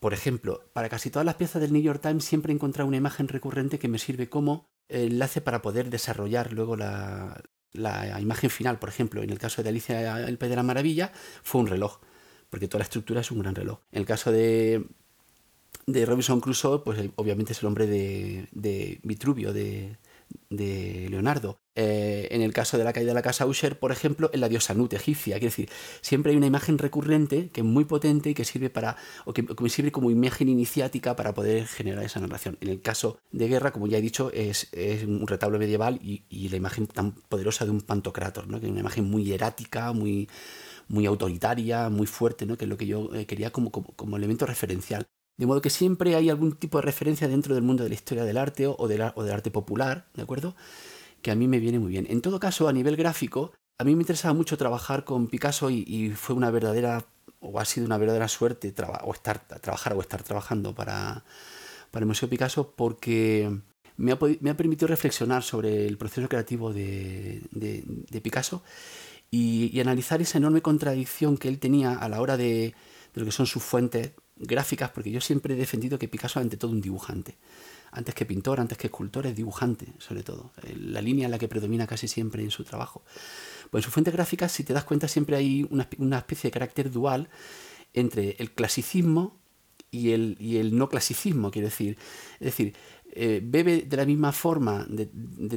Por ejemplo, para casi todas las piezas del New York Times siempre he encontrado una imagen recurrente que me sirve como enlace para poder desarrollar luego la, la, imagen final. Por ejemplo, en el caso de Alicia el País de la Maravilla fue un reloj, porque toda la estructura es un gran reloj. En el caso de, de Robinson Crusoe, pues obviamente es el hombre de, de Vitruvio, de, de Leonardo. Eh, en el caso de la caída de la casa Usher, por ejemplo, en la diosa Nut egipcia. Quiere decir, siempre hay una imagen recurrente que es muy potente y que sirve para, que, sirve como imagen iniciática para poder generar esa narración. En el caso de guerra, como ya he dicho, es, un retablo medieval y, y, la imagen tan poderosa de un pantocrátor, ¿no? que es una imagen muy erática, muy, autoritaria, muy fuerte, que es lo que yo eh, quería como, elemento referencial. De modo que siempre hay algún tipo de referencia dentro del mundo de la historia del arte o, o del arte popular, ¿de acuerdo? Que a mí me viene muy bien. En todo caso, a nivel gráfico, a mí me interesaba mucho trabajar con Picasso y, fue una verdadera, o ha sido una verdadera suerte o estar, trabajar o estar trabajando para, para el Museo Picasso porque me ha, permitido reflexionar sobre el proceso creativo de, de, Picasso y, y, analizar esa enorme contradicción que él tenía a la hora de, de lo que son sus fuentes gráficas, porque yo siempre he defendido que Picasso ante todo un dibujante. Antes que pintor, antes que escultor, es dibujante, sobre todo. La línea en la que predomina casi siempre en su trabajo. Pues en sus fuentes gráficas, si te das cuenta, siempre hay una, especie de carácter dual entre el clasicismo y el, no clasicismo, quiero decir. Es decir, eh, bebe de la misma forma de,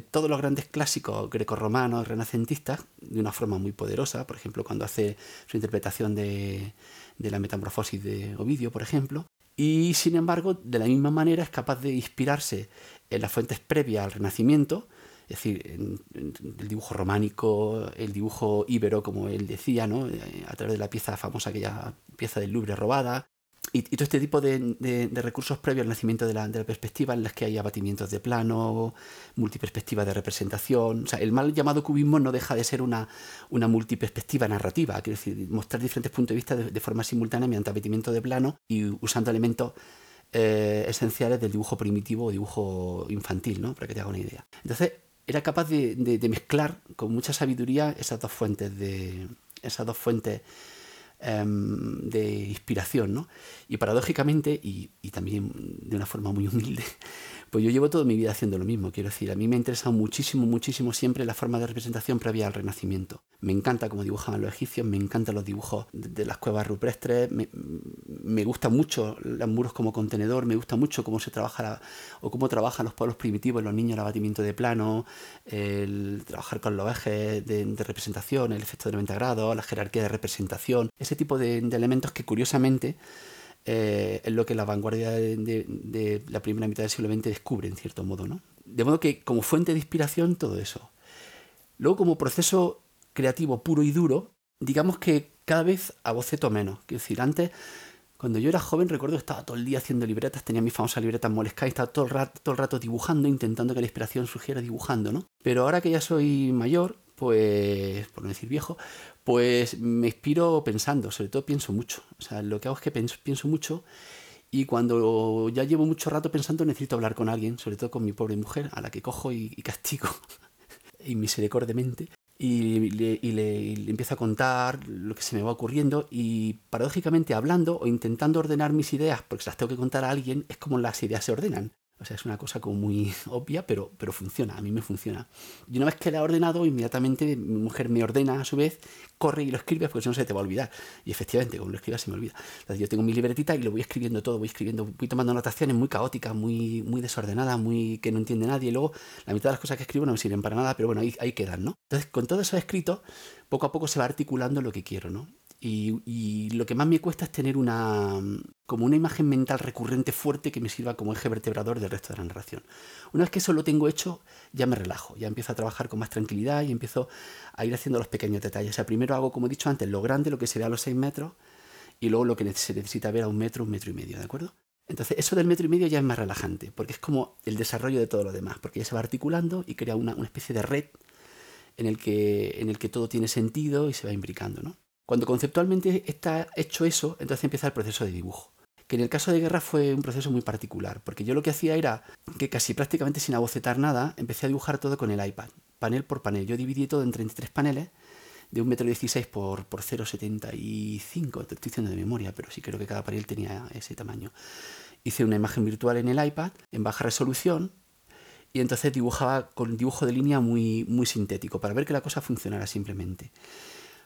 todos los grandes clásicos grecorromanos, renacentistas, de una forma muy poderosa, por ejemplo, cuando hace su interpretación de la metamorfosis de Ovidio, por ejemplo, y sin embargo, de la misma manera es capaz de inspirarse en las fuentes previas al Renacimiento, es decir, en, el dibujo románico, el dibujo íbero, como él decía, ¿no? a través de la pieza famosa, aquella pieza del Louvre robada, y, todo este tipo de, recursos previos al nacimiento de la, perspectiva, en las que hay abatimientos de plano, multiperspectiva de representación. O sea, el mal llamado cubismo no deja de ser una, una multiperspectiva narrativa, quiero decir, mostrar diferentes puntos de vista de, forma simultánea mediante abatimiento de plano y usando elementos eh, esenciales del dibujo primitivo o dibujo infantil, ¿no? para que te haga una idea. Entonces, era capaz de, de mezclar con mucha sabiduría esas dos fuentes de esas dos fuentes de inspiración, ¿no? Y paradójicamente, y, y, también de una forma muy humilde, pues yo llevo toda mi vida haciendo lo mismo, quiero decir, a mí me ha interesado muchísimo, muchísimo siempre la forma de representación previa al Renacimiento. Me encanta cómo dibujaban los egipcios, me encantan los dibujos de, las cuevas rupestres, me, gusta mucho los muros como contenedor, me gusta mucho cómo se trabaja o cómo trabajan los pueblos primitivos, los niños, el abatimiento de plano, el trabajar con los ejes de, representación, el efecto de 90 grados, la jerarquía de representación, ese tipo de elementos que curiosamente eh, es lo que la vanguardia de, la primera mitad del siglo XX descubre, en cierto modo. ¿no? De modo que como fuente de inspiración, todo eso. Luego, como proceso creativo puro y duro, digamos que cada vez aboceto menos. Quiero decir, antes, cuando yo era joven, recuerdo que estaba todo el día haciendo libretas, tenía mis famosas libretas Moleskine, estaba todo el, rato, todo el rato dibujando, intentando que la inspiración surgiera dibujando, ¿no? Pero ahora que ya soy mayor, pues, por no decir viejo, pues me inspiro pensando, sobre todo pienso mucho. O sea, lo que hago es que pienso, mucho y cuando ya llevo mucho rato pensando necesito hablar con alguien, sobre todo con mi pobre mujer, a la que cojo y, castigo [laughs] y misericordiamente. Y le, y le, empiezo a contar lo que se me va ocurriendo y paradójicamente hablando o intentando ordenar mis ideas, porque las tengo que contar a alguien, es como las ideas se ordenan. O sea, es una cosa como muy [laughs] obvia, pero, pero funciona, a mí me funciona. Y una vez que la he ordenado, inmediatamente mi mujer me ordena a su vez, corre y lo escribe, porque si no se te va a olvidar. Y efectivamente, como lo escribas se me olvida. Entonces yo tengo mi libretita y lo voy escribiendo todo, voy escribiendo, voy tomando anotaciones muy caóticas, muy, muy desordenadas, muy que no entiende nadie. Y luego la mitad de las cosas que escribo no me sirven para nada, pero bueno, ahí, ahí quedan, ¿no? Entonces con todo eso escrito, poco a poco se va articulando lo que quiero, ¿no? Y, lo que más me cuesta es tener una como una imagen mental recurrente fuerte que me sirva como eje vertebrador del resto de la narración. Una vez que eso lo tengo hecho, ya me relajo, ya empiezo a trabajar con más tranquilidad y empiezo a ir haciendo los pequeños detalles. O sea, primero hago, como he dicho antes, lo grande, lo que sería a los 6 metros, y luego lo que se necesita ver a un metro, un metro y medio, ¿de acuerdo? Entonces, eso del metro y medio ya es más relajante, porque es como el desarrollo de todo lo demás, porque ya se va articulando y crea una, una especie de red en el, que, en el que todo tiene sentido y se va imbricando, ¿no? Cuando conceptualmente está hecho eso, entonces empieza el proceso de dibujo. Que en el caso de guerra fue un proceso muy particular, porque yo lo que hacía era que casi prácticamente sin abocetar nada, empecé a dibujar todo con el iPad, panel por panel. Yo dividí todo en 33 paneles de 1,16m por, por 0,75, te estoy diciendo de memoria, pero sí creo que cada panel tenía ese tamaño. Hice una imagen virtual en el iPad, en baja resolución, y entonces dibujaba con dibujo de línea muy, muy sintético, para ver que la cosa funcionara simplemente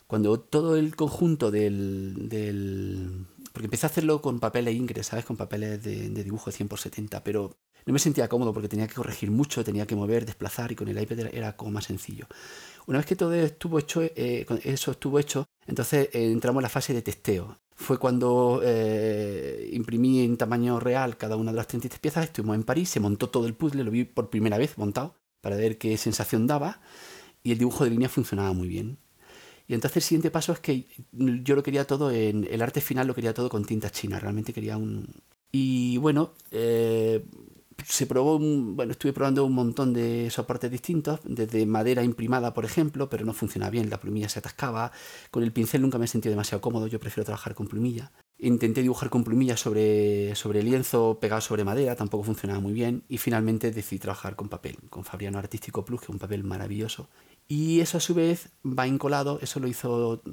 cuando todo el conjunto del, del, Porque empecé a hacerlo con papeles ingres, ¿sabes? Con papeles de, dibujo de 100 por 70, pero no me sentía cómodo porque tenía que corregir mucho, tenía que mover, desplazar y con el iPad era, como más sencillo. Una vez que todo estuvo hecho, eh, eso estuvo hecho, entonces eh, entramos en la fase de testeo. Fue cuando eh, imprimí en tamaño real cada una de las 33 piezas, estuvimos en París, se montó todo el puzzle, lo vi por primera vez montado para ver qué sensación daba y el dibujo de línea funcionaba muy bien. Y entonces el siguiente paso es que yo lo quería todo en el arte final, lo quería todo con tinta china, realmente quería un... Y bueno, eh, se probó, bueno, estuve probando un montón de soportes distintos, desde madera imprimada, por ejemplo, pero no funciona bien, la plumilla se atascaba, con el pincel nunca me he sentido demasiado cómodo, yo prefiero trabajar con plumilla. Intenté dibujar con plumilla sobre, sobre lienzo pegado sobre madera, tampoco funcionaba muy bien, y finalmente decidí trabajar con papel, con Fabriano Artístico Plus, que es un papel maravilloso, y eso a su vez va encolado, eso lo hizo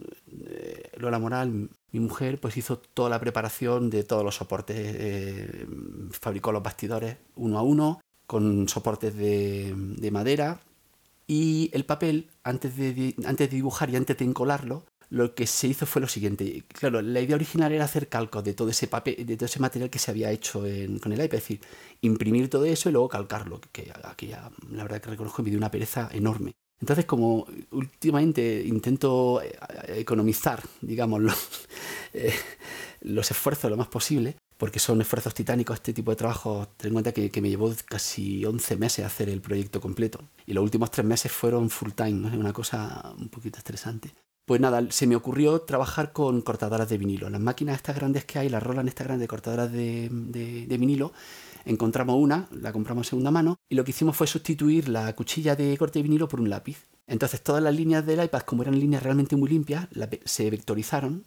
eh, Lola Moral, mi mujer, pues hizo toda la preparación de todos los soportes, eh, fabricó los bastidores uno a uno, con soportes de, madera, y el papel, antes de, antes de dibujar y antes de encolarlo, lo que se hizo fue lo siguiente. Claro, la idea original era hacer calcos de todo ese papel, de todo ese material que se había hecho con el iPad, es decir, imprimir todo eso y luego calcarlo, que aquí ya, la verdad que reconozco me dio una pereza enorme. Entonces, como últimamente intento eh, economizar, digamos, [laughs] eh, los, esfuerzos lo más posible, porque son esfuerzos titánicos este tipo de trabajo, ten en cuenta que, me llevó casi 11 meses hacer el proyecto completo. Y los últimos tres meses fueron full time, ¿no? una cosa un poquito estresante. Pues nada, se me ocurrió trabajar con cortadoras de vinilo. Las máquinas estas grandes que hay, las rolan estas grandes cortadoras de, vinilo, encontramos una, la compramos en segunda mano, y lo que hicimos fue sustituir la cuchilla de corte de vinilo por un lápiz. Entonces todas las líneas del iPad, como eran líneas realmente muy limpias, se vectorizaron,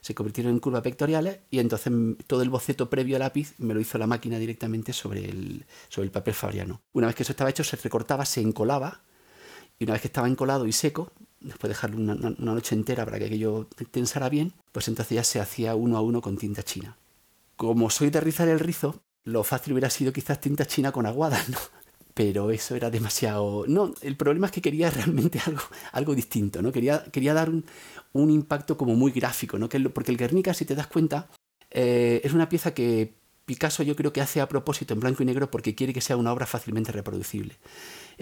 se convirtieron en curvas vectoriales y entonces todo el boceto previo al lápiz me lo hizo la máquina directamente sobre el, sobre el papel fabriano. Una vez que eso estaba hecho, se recortaba, se encolaba y una vez que estaba encolado y seco, después de dejarlo una, noche entera para que aquello tensara bien, pues entonces ya se hacía uno a uno con tinta china. Como soy de rizar el rizo, lo fácil hubiera sido quizás tinta china con aguada, ¿no? Pero eso era demasiado... No, el problema es que quería realmente [laughs] algo, algo distinto, ¿no? Quería, quería dar un, un impacto como muy gráfico, ¿no? porque el Guernica, si te das cuenta, eh, es una pieza que Picasso yo creo que hace a propósito en blanco y negro porque quiere que sea una obra fácilmente reproducible.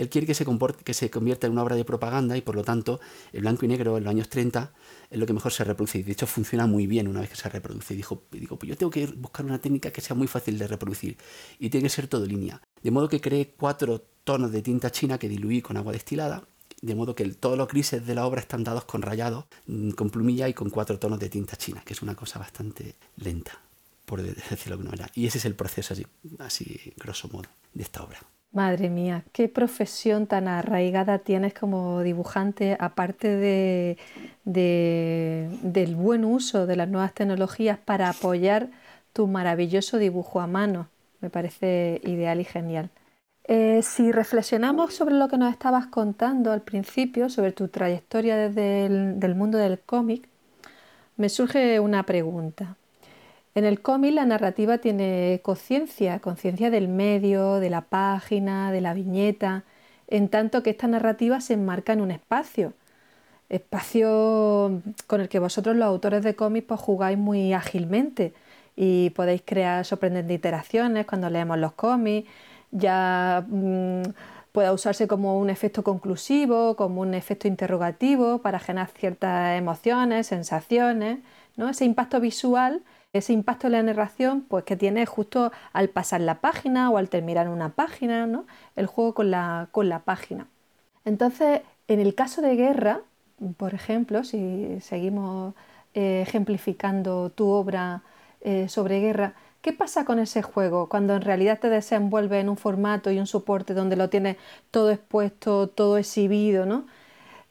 Él quiere que se, que se convierta en una obra de propaganda y por lo tanto el blanco y negro en los años 30 es lo que mejor se reproduce y de hecho funciona muy bien una vez que se reproduce. Y dijo, digo, pues yo tengo que buscar una técnica que sea muy fácil de reproducir y tiene que ser todo línea. De modo que creé cuatro tonos de tinta china que diluí con agua destilada de modo que todos los grises de la obra están dados con rayado, mm, con plumilla y con cuatro tonos de tinta china, que es una cosa bastante lenta por decirlo de alguna manera. Y ese es el proceso, así, así grosso modo, de esta obra. Madre mía, qué profesión tan arraigada tienes como dibujante, aparte de, del buen uso de las nuevas tecnologías para apoyar tu maravilloso dibujo a mano. Me parece ideal y genial. Eh, si reflexionamos sobre lo que nos estabas contando al principio, sobre tu trayectoria desde el del mundo del cómic, me surge una pregunta. En el cómic la narrativa tiene conciencia, conciencia del medio, de la página, de la viñeta, en tanto que esta narrativa se enmarca en un espacio, espacio con el que vosotros los autores de cómics pues, jugáis muy ágilmente y podéis crear sorprendentes iteraciones cuando leemos los cómics, ya mm, pueda usarse como un efecto conclusivo, como un efecto interrogativo para generar ciertas emociones, sensaciones, ¿no? ese impacto visual ese impacto en la narración pues, que tiene justo al pasar la página o al terminar una página, ¿no? el juego con la, con la página. Entonces, en el caso de guerra, por ejemplo, si seguimos eh, ejemplificando tu obra eh, sobre guerra, ¿qué pasa con ese juego cuando en realidad te desenvuelve en un formato y un soporte donde lo tienes todo expuesto, todo exhibido, ¿no?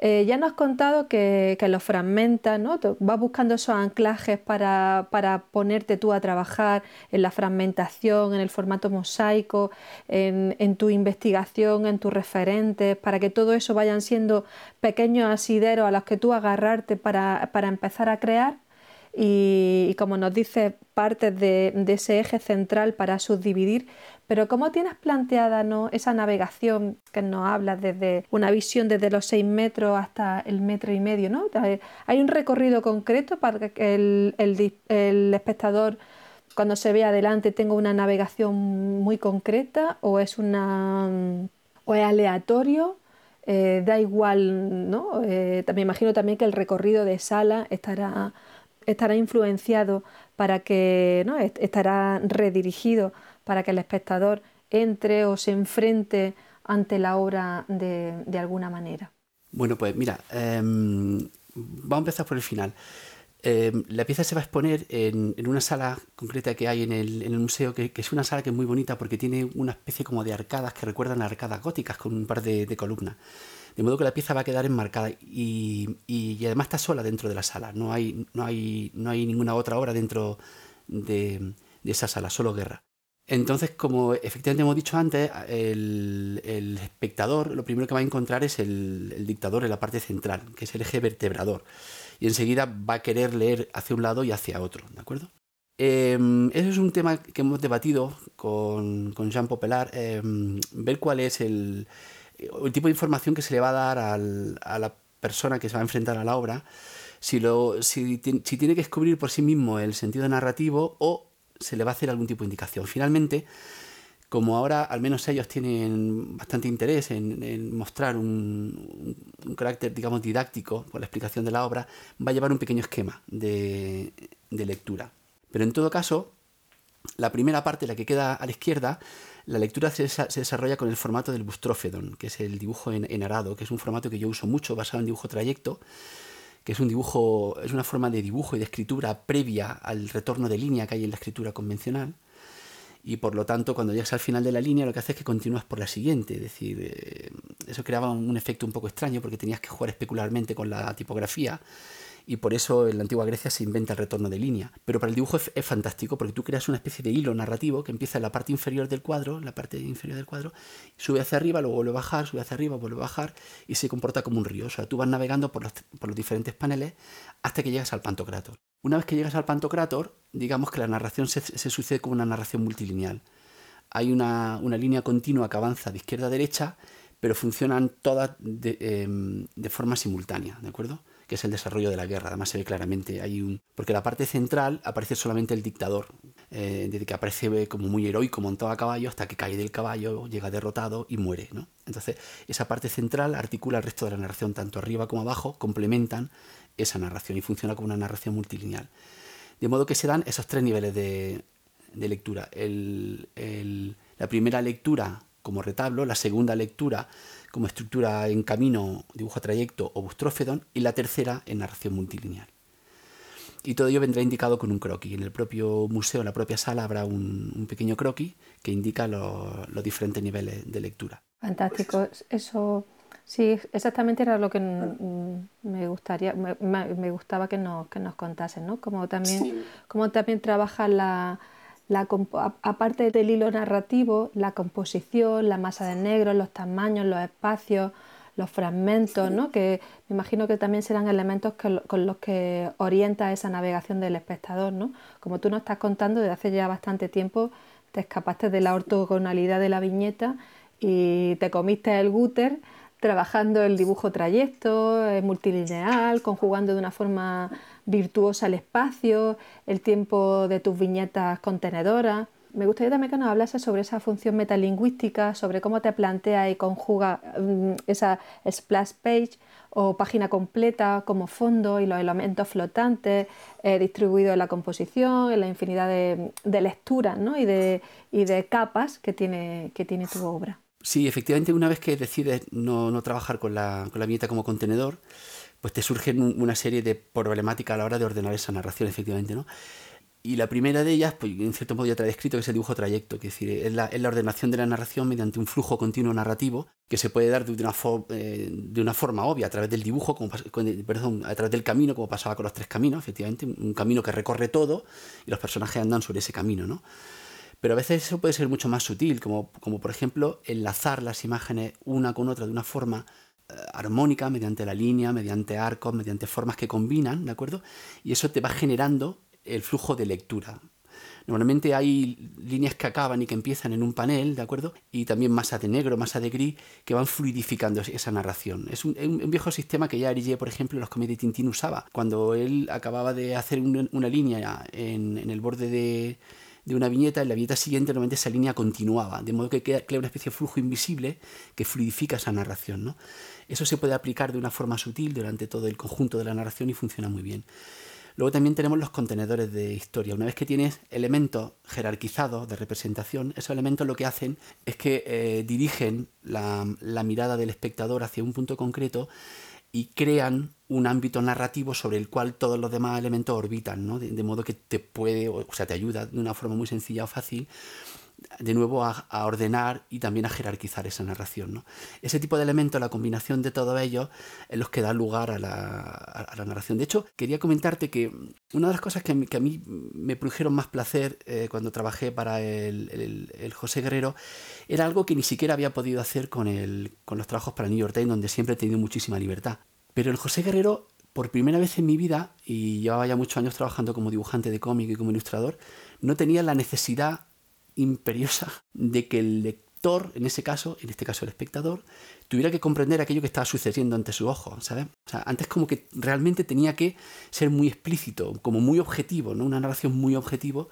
Eh, ya nos has contado que, que los fragmentas, ¿no? vas buscando esos anclajes para, ponerte tú a trabajar en la fragmentación, en el formato mosaico, en, tu investigación, en tus referentes, para que todo eso vayan siendo pequeños asideros a los que tú agarrarte para, empezar a crear. Y, como nos dice, partes de, ese eje central para subdividir, pero ¿cómo tienes planteada esa navegación que nos habla desde una visión desde los seis metros hasta el metro y medio? ¿no? ¿Hay un recorrido concreto para que el, espectador cuando se ve adelante tenga una navegación muy concreta o es, una, o es aleatorio? Eh, da igual, ¿no? Eh, me imagino también que el recorrido de sala estará, estará influenciado para que, ¿no? estará redirigido para que el espectador entre o se enfrente ante la obra de, alguna manera. Bueno, pues mira, em, vamos a empezar por el final. Em, la pieza se va a exponer en, una sala concreta que hay en el, museo, que, es una sala que es muy bonita porque tiene una especie como de arcadas que recuerdan a arcadas góticas con un par de, columnas. De modo que la pieza va a quedar enmarcada y, además está sola dentro de la sala. No hay, no hay, no hay ninguna otra obra dentro de esa sala, solo guerra. Entonces, como efectivamente hemos dicho antes, el, espectador lo primero que va a encontrar es el, dictador en la parte central, que es el eje vertebrador. Y enseguida va a querer leer hacia un lado y hacia otro, ¿de acuerdo? Eh, es un tema que hemos debatido con, Jean Popelar, em, ver cuál es el, tipo de información que se le va a dar a la persona que se va a enfrentar a la obra, si, si tiene que descubrir por sí mismo el sentido narrativo o se le va a hacer algún tipo de indicación. Finalmente, como ahora al menos ellos tienen bastante interés en, mostrar un, carácter, digamos, didáctico con la explicación de la obra, va a llevar un pequeño esquema de, lectura. Pero en todo caso, la primera parte, la que queda a la izquierda, la lectura se, desarrolla con el formato del bustrófedon, que es el dibujo en, arado, que es un formato que yo uso mucho, basado en dibujo trayecto, que es un dibujo, es una forma de dibujo y de escritura previa al retorno de línea que hay en la escritura convencional. Y por lo tanto, cuando llegas al final de la línea, lo que hace es que continúas por la siguiente. Es decir, eh, eso creaba un efecto un poco extraño porque tenías que jugar especularmente con la tipografía y por eso en la antigua Grecia se inventa el retorno de línea. Pero para el dibujo es, fantástico porque tú creas una especie de hilo narrativo que empieza en la parte inferior del cuadro, la parte inferior del cuadro, sube hacia arriba, luego vuelve a bajar, sube hacia arriba, vuelve a bajar y se comporta como un río. O sea, tú vas navegando por los, diferentes paneles hasta que llegas al Pantocrator. Una vez que llegas al Pantocrator, digamos que la narración se, sucede como una narración multilineal. Hay una, línea continua que avanza de izquierda a derecha, pero funcionan todas de, em, de forma simultánea, ¿de acuerdo? Que es el desarrollo de la guerra. Además se ve claramente, hay un... porque la parte central aparece solamente el dictador, eh, desde que aparece como muy heroico montado a caballo hasta que cae del caballo, llega derrotado y muere. ¿no? Entonces esa parte central articula el resto de la narración, tanto arriba como abajo, complementan esa narración y funciona como una narración multilineal. De modo que se dan esos tres niveles de, lectura. la primera lectura como retablo, la segunda lectura como estructura en camino, dibujo a trayecto o bustrófedon, y la tercera en narración multilineal. Y todo ello vendrá indicado con un croquis. En el propio museo, en la propia sala, habrá un, pequeño croquis que indica los diferentes niveles de lectura. Fantástico. Eso sí, exactamente era lo que me gustaría, me, gustaba que nos, que nos contasen, ¿no? Como también, como también trabaja la aparte del hilo narrativo, la composición, la masa de negro, los tamaños, los espacios, los fragmentos, ¿no? que me imagino que también serán elementos con los que orienta esa navegación del espectador. ¿no? Como tú nos estás contando, desde hace ya bastante tiempo te escapaste de la ortogonalidad de la viñeta y te comiste el gúter trabajando el dibujo trayecto, multilineal, conjugando de una forma virtuosa el espacio, el tiempo de tus viñetas contenedoras. Me gustaría también que nos hablase sobre esa función metalingüística, sobre cómo te plantea y conjuga mm, esa splash page o página completa como fondo y los elementos flotantes eh, distribuidos en la composición, en la infinidad de, lecturas y, de, de, capas que tiene, que tiene tu obra. Sí, efectivamente, una vez que decides no, trabajar con la, con la viñeta como contenedor, pues te surgen una serie de problemáticas a la hora de ordenar esa narración, efectivamente, ¿no? Y la primera de ellas, pues en cierto modo ya te he descrito, que es el dibujo trayecto, que es decir, es la, ordenación de la narración mediante un flujo continuo narrativo que se puede dar de una, eh, de una forma obvia a través del dibujo, como, perdón, a través del camino, como pasaba con los tres caminos, efectivamente, un camino que recorre todo y los personajes andan sobre ese camino, ¿no? Pero a veces eso puede ser mucho más sutil, como, como por ejemplo enlazar las imágenes una con otra de una forma armónica, mediante la línea, mediante arcos, mediante formas que combinan, ¿de acuerdo? Y eso te va generando el flujo de lectura. Normalmente hay líneas que acaban y que empiezan en un panel, ¿de acuerdo? Y también masa de negro, masa de gris, que van fluidificando esa narración. Es un, viejo sistema que ya Arije, por ejemplo, en los cómics de Tintín usaba. Cuando él acababa de hacer una, línea en, el borde de, de una viñeta, en la viñeta siguiente normalmente esa línea continuaba, de modo que crea una especie de flujo invisible que fluidifica esa narración. ¿no? Eso se puede aplicar de una forma sutil durante todo el conjunto de la narración y funciona muy bien. Luego también tenemos los contenedores de historia. Una vez que tienes elementos jerarquizados de representación, esos elementos lo que hacen es que eh, dirigen la, mirada del espectador hacia un punto concreto y crean un ámbito narrativo sobre el cual todos los demás elementos orbitan, ¿no? de, modo que te puede, o sea, te ayuda de una forma muy sencilla o fácil de nuevo a, ordenar y también a jerarquizar esa narración. ¿no? Ese tipo de elementos, la combinación de todos ellos, es los que da lugar a la, narración. De hecho, quería comentarte que una de las cosas que, a mí me produjeron más placer eh, cuando trabajé para el, José Guerrero era algo que ni siquiera había podido hacer con, con los trabajos para New York Times, donde siempre he tenido muchísima libertad. Pero el José Guerrero por primera vez en mi vida, y llevaba ya muchos años trabajando como dibujante de cómic y como ilustrador, no tenía la necesidad imperiosa de que el lector, en ese caso, en este caso el espectador, tuviera que comprender aquello que estaba sucediendo ante su ojo, ¿sabes? O sea, antes como que realmente tenía que ser muy explícito, como muy objetivo, ¿no? Una narración muy objetivo,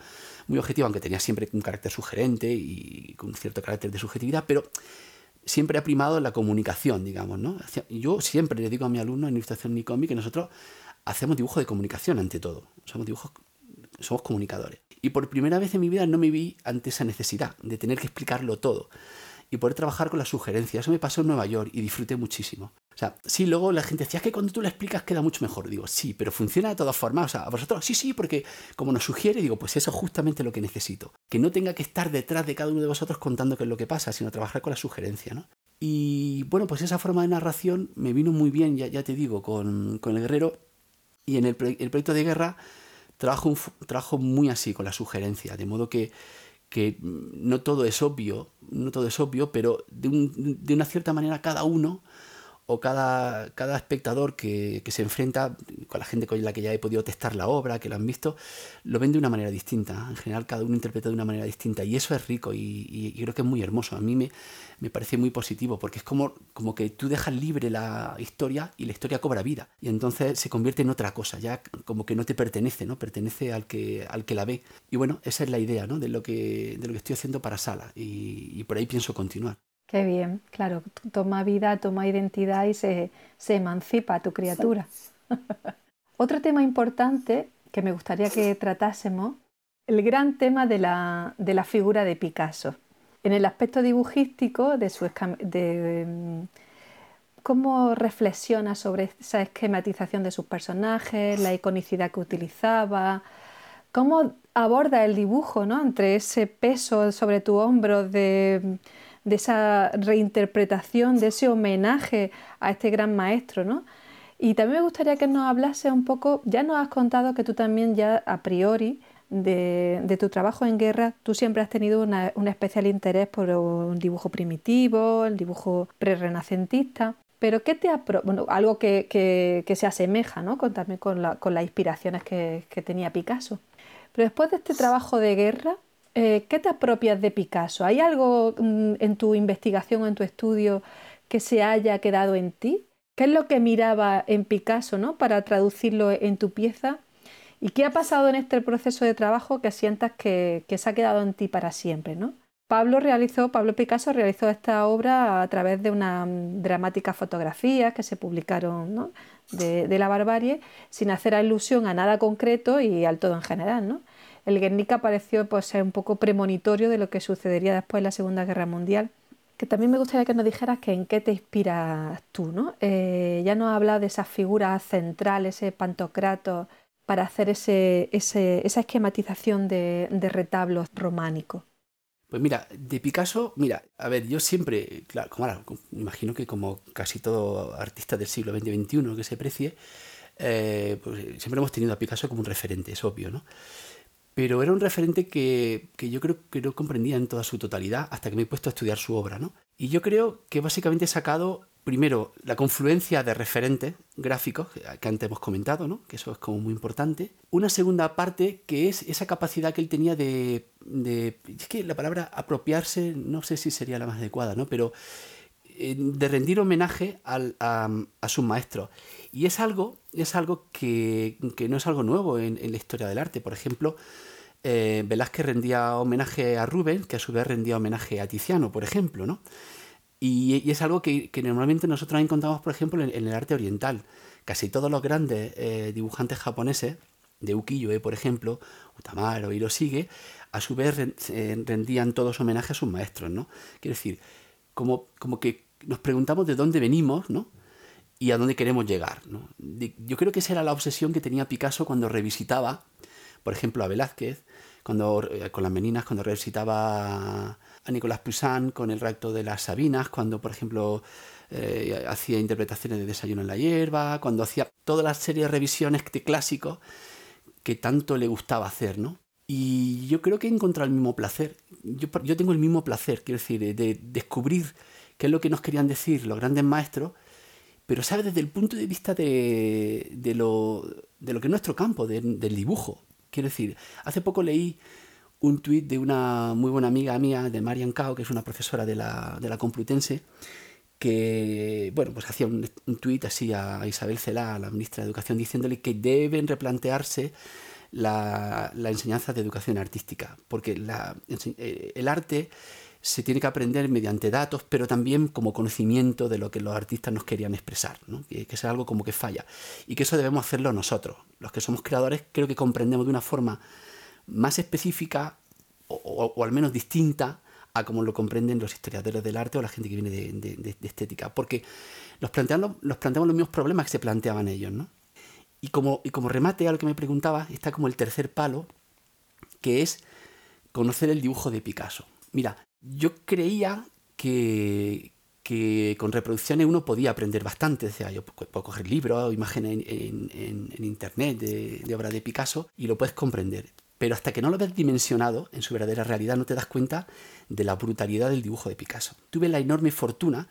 muy objetivo, aunque tenía siempre un carácter sugerente y con cierto carácter de subjetividad, pero siempre ha primado la comunicación, digamos, ¿no? Yo siempre le digo a mi alumno en ilustración ni cómic que nosotros hacemos dibujo de comunicación ante todo. Somos dibujos, somos comunicadores. Y por primera vez en mi vida no me vi ante esa necesidad de tener que explicarlo todo y poder trabajar con las sugerencias. Eso me pasó en Nueva York y disfruté muchísimo. O sea, sí, luego la gente decía, es que cuando tú lo explicas queda mucho mejor. Digo, sí, pero funciona de todas formas. O sea, a vosotros, sí, sí, porque como nos sugiere, digo, pues eso es justamente lo que necesito. Que no tenga que estar detrás de cada uno de vosotros contando qué es lo que pasa, sino trabajar con la sugerencia, ¿no? Y bueno, pues esa forma de narración me vino muy bien, ya, ya te digo, con, con el guerrero. Y en el, el proyecto de guerra trabajo, trabajo muy así, con la sugerencia, de modo que que no todo es obvio, no todo es obvio, pero de, un, de una cierta manera cada uno o cada, cada espectador que, que, se enfrenta con la gente con la que ya he podido testar la obra, que lo han visto, lo ven de una manera distinta. En general, cada uno interpreta de una manera distinta y eso es rico y, y, y creo que es muy hermoso. A mí me, me, parece muy positivo porque es como, como que tú dejas libre la historia y la historia cobra vida y entonces se convierte en otra cosa, ya como que no te pertenece, ¿no? pertenece al que, al que la ve. Y bueno, esa es la idea ¿no? de, lo que, de lo que estoy haciendo para Sala y, y por ahí pienso continuar. Qué bien, claro, toma vida, toma identidad y se, se emancipa tu criatura. Otro tema importante que me gustaría que tratásemos, el gran tema de la, de la figura de Picasso. En el aspecto dibujístico de su de, cómo reflexiona sobre esa esquematización de sus personajes, la iconicidad que utilizaba, cómo aborda el dibujo, ¿no? Entre ese peso sobre tu hombro de de esa reinterpretación, de ese homenaje a este gran maestro, ¿no? Y también me gustaría que nos hablase un poco, ya nos has contado que tú también ya a priori de, tu trabajo en guerra, tú siempre has tenido una, un especial interés por un dibujo primitivo, el dibujo prerrenacentista, pero ¿qué te bueno, algo que, que, se asemeja ¿no? con, también con, la, con las inspiraciones que tenía Picasso? Pero después de este trabajo de guerra, eh, ¿qué te apropias de Picasso? ¿Hay algo mm, en tu investigación o en tu estudio que se haya quedado en ti? ¿Qué es lo que miraba en Picasso ¿no? para traducirlo en tu pieza? ¿Y qué ha pasado en este proceso de trabajo que sientas que, se ha quedado en ti para siempre? ¿no? Pablo realizó, Pablo Picasso realizó esta obra a través de una mm, dramática fotografía que se publicaron de, la barbarie, sin hacer alusión a nada concreto y al todo en general. ¿no? El Guernica pareció pues, ser un poco premonitorio de lo que sucedería después de la Segunda Guerra Mundial. Que también me gustaría que nos dijeras que en qué te inspiras tú, ¿no? Eh, ya nos has hablado de esas figuras centrales, ese pantocrato, para hacer ese, ese, esa esquematización de, de retablos románicos. Pues mira, de Picasso, mira, a ver, yo siempre, claro, como ahora, imagino que como casi todo artista del siglo XX-XXI que se precie, eh, pues siempre hemos tenido a Picasso como un referente, es obvio, ¿no? Pero era un referente que, que, yo creo que no comprendía en toda su totalidad hasta que me he puesto a estudiar su obra. ¿no? Y yo creo que básicamente he sacado, primero, la confluencia de referentes gráficos que antes hemos comentado, ¿no? que eso es como muy importante. Una segunda parte que es esa capacidad que él tenía de... de es que la palabra apropiarse no sé si sería la más adecuada, ¿no? pero de rendir homenaje a, a sus maestros. Y es algo, es algo que, que no es algo nuevo en, la historia del arte. Por ejemplo, eh, Velázquez rendía homenaje a Rubens, que a su vez rendía homenaje a Tiziano, por ejemplo, ¿no? Y, es algo que, normalmente nosotros encontramos, por ejemplo, en, el arte oriental. Casi todos los grandes eh, dibujantes japoneses, de ukiyo-e, por ejemplo, Utamaro, Hirosige, a su vez rendían todos homenaje a sus maestros, ¿no? Quiero decir, como, como que nos preguntamos de dónde venimos, ¿no? y a dónde queremos llegar. ¿no? Yo creo que esa era la obsesión que tenía Picasso cuando revisitaba, por ejemplo, a Velázquez, cuando, eh, con las meninas, cuando revisitaba a Nicolás Poussin con el rapto de las Sabinas, cuando, por ejemplo, eh, hacía interpretaciones de Desayuno en la hierba, cuando hacía toda la serie de revisiones de clásicos que tanto le gustaba hacer, ¿no? Y yo creo que he encontrado el mismo placer. Yo, yo tengo el mismo placer, quiero decir, de, de descubrir qué es lo que nos querían decir los grandes maestros pero sabe desde el punto de vista de, de, lo, de lo que es nuestro campo, de, del dibujo. Quiero decir, hace poco leí un tuit de una muy buena amiga mía, de Marian Cao, que es una profesora de la, de la Complutense, que bueno, pues hacía un, un tuit así a Isabel Celá, la ministra de Educación, diciéndole que deben replantearse la, la enseñanza de educación artística, porque la, eh, el arte se tiene que aprender mediante datos, pero también como conocimiento de lo que los artistas nos querían expresar, que, que es algo como que falla. Y que eso debemos hacerlo nosotros. Los que somos creadores creo que comprendemos de una forma más específica o, al menos distinta a como lo comprenden los historiadores del arte o la gente que viene de, estética, porque los los planteamos los mismos problemas que se planteaban ellos, ¿no? Y como, y como remate a lo que me preguntaba, está como el tercer palo, que es conocer el dibujo de Picasso. Mira, yo creía que, que con reproducciones uno podía aprender bastante. O sea, yo puedo coger libros o imágenes en, internet de, de obras de Picasso y lo puedes comprender. Pero hasta que no lo ves dimensionado en su verdadera realidad no te das cuenta de la brutalidad del dibujo de Picasso. Tuve la enorme fortuna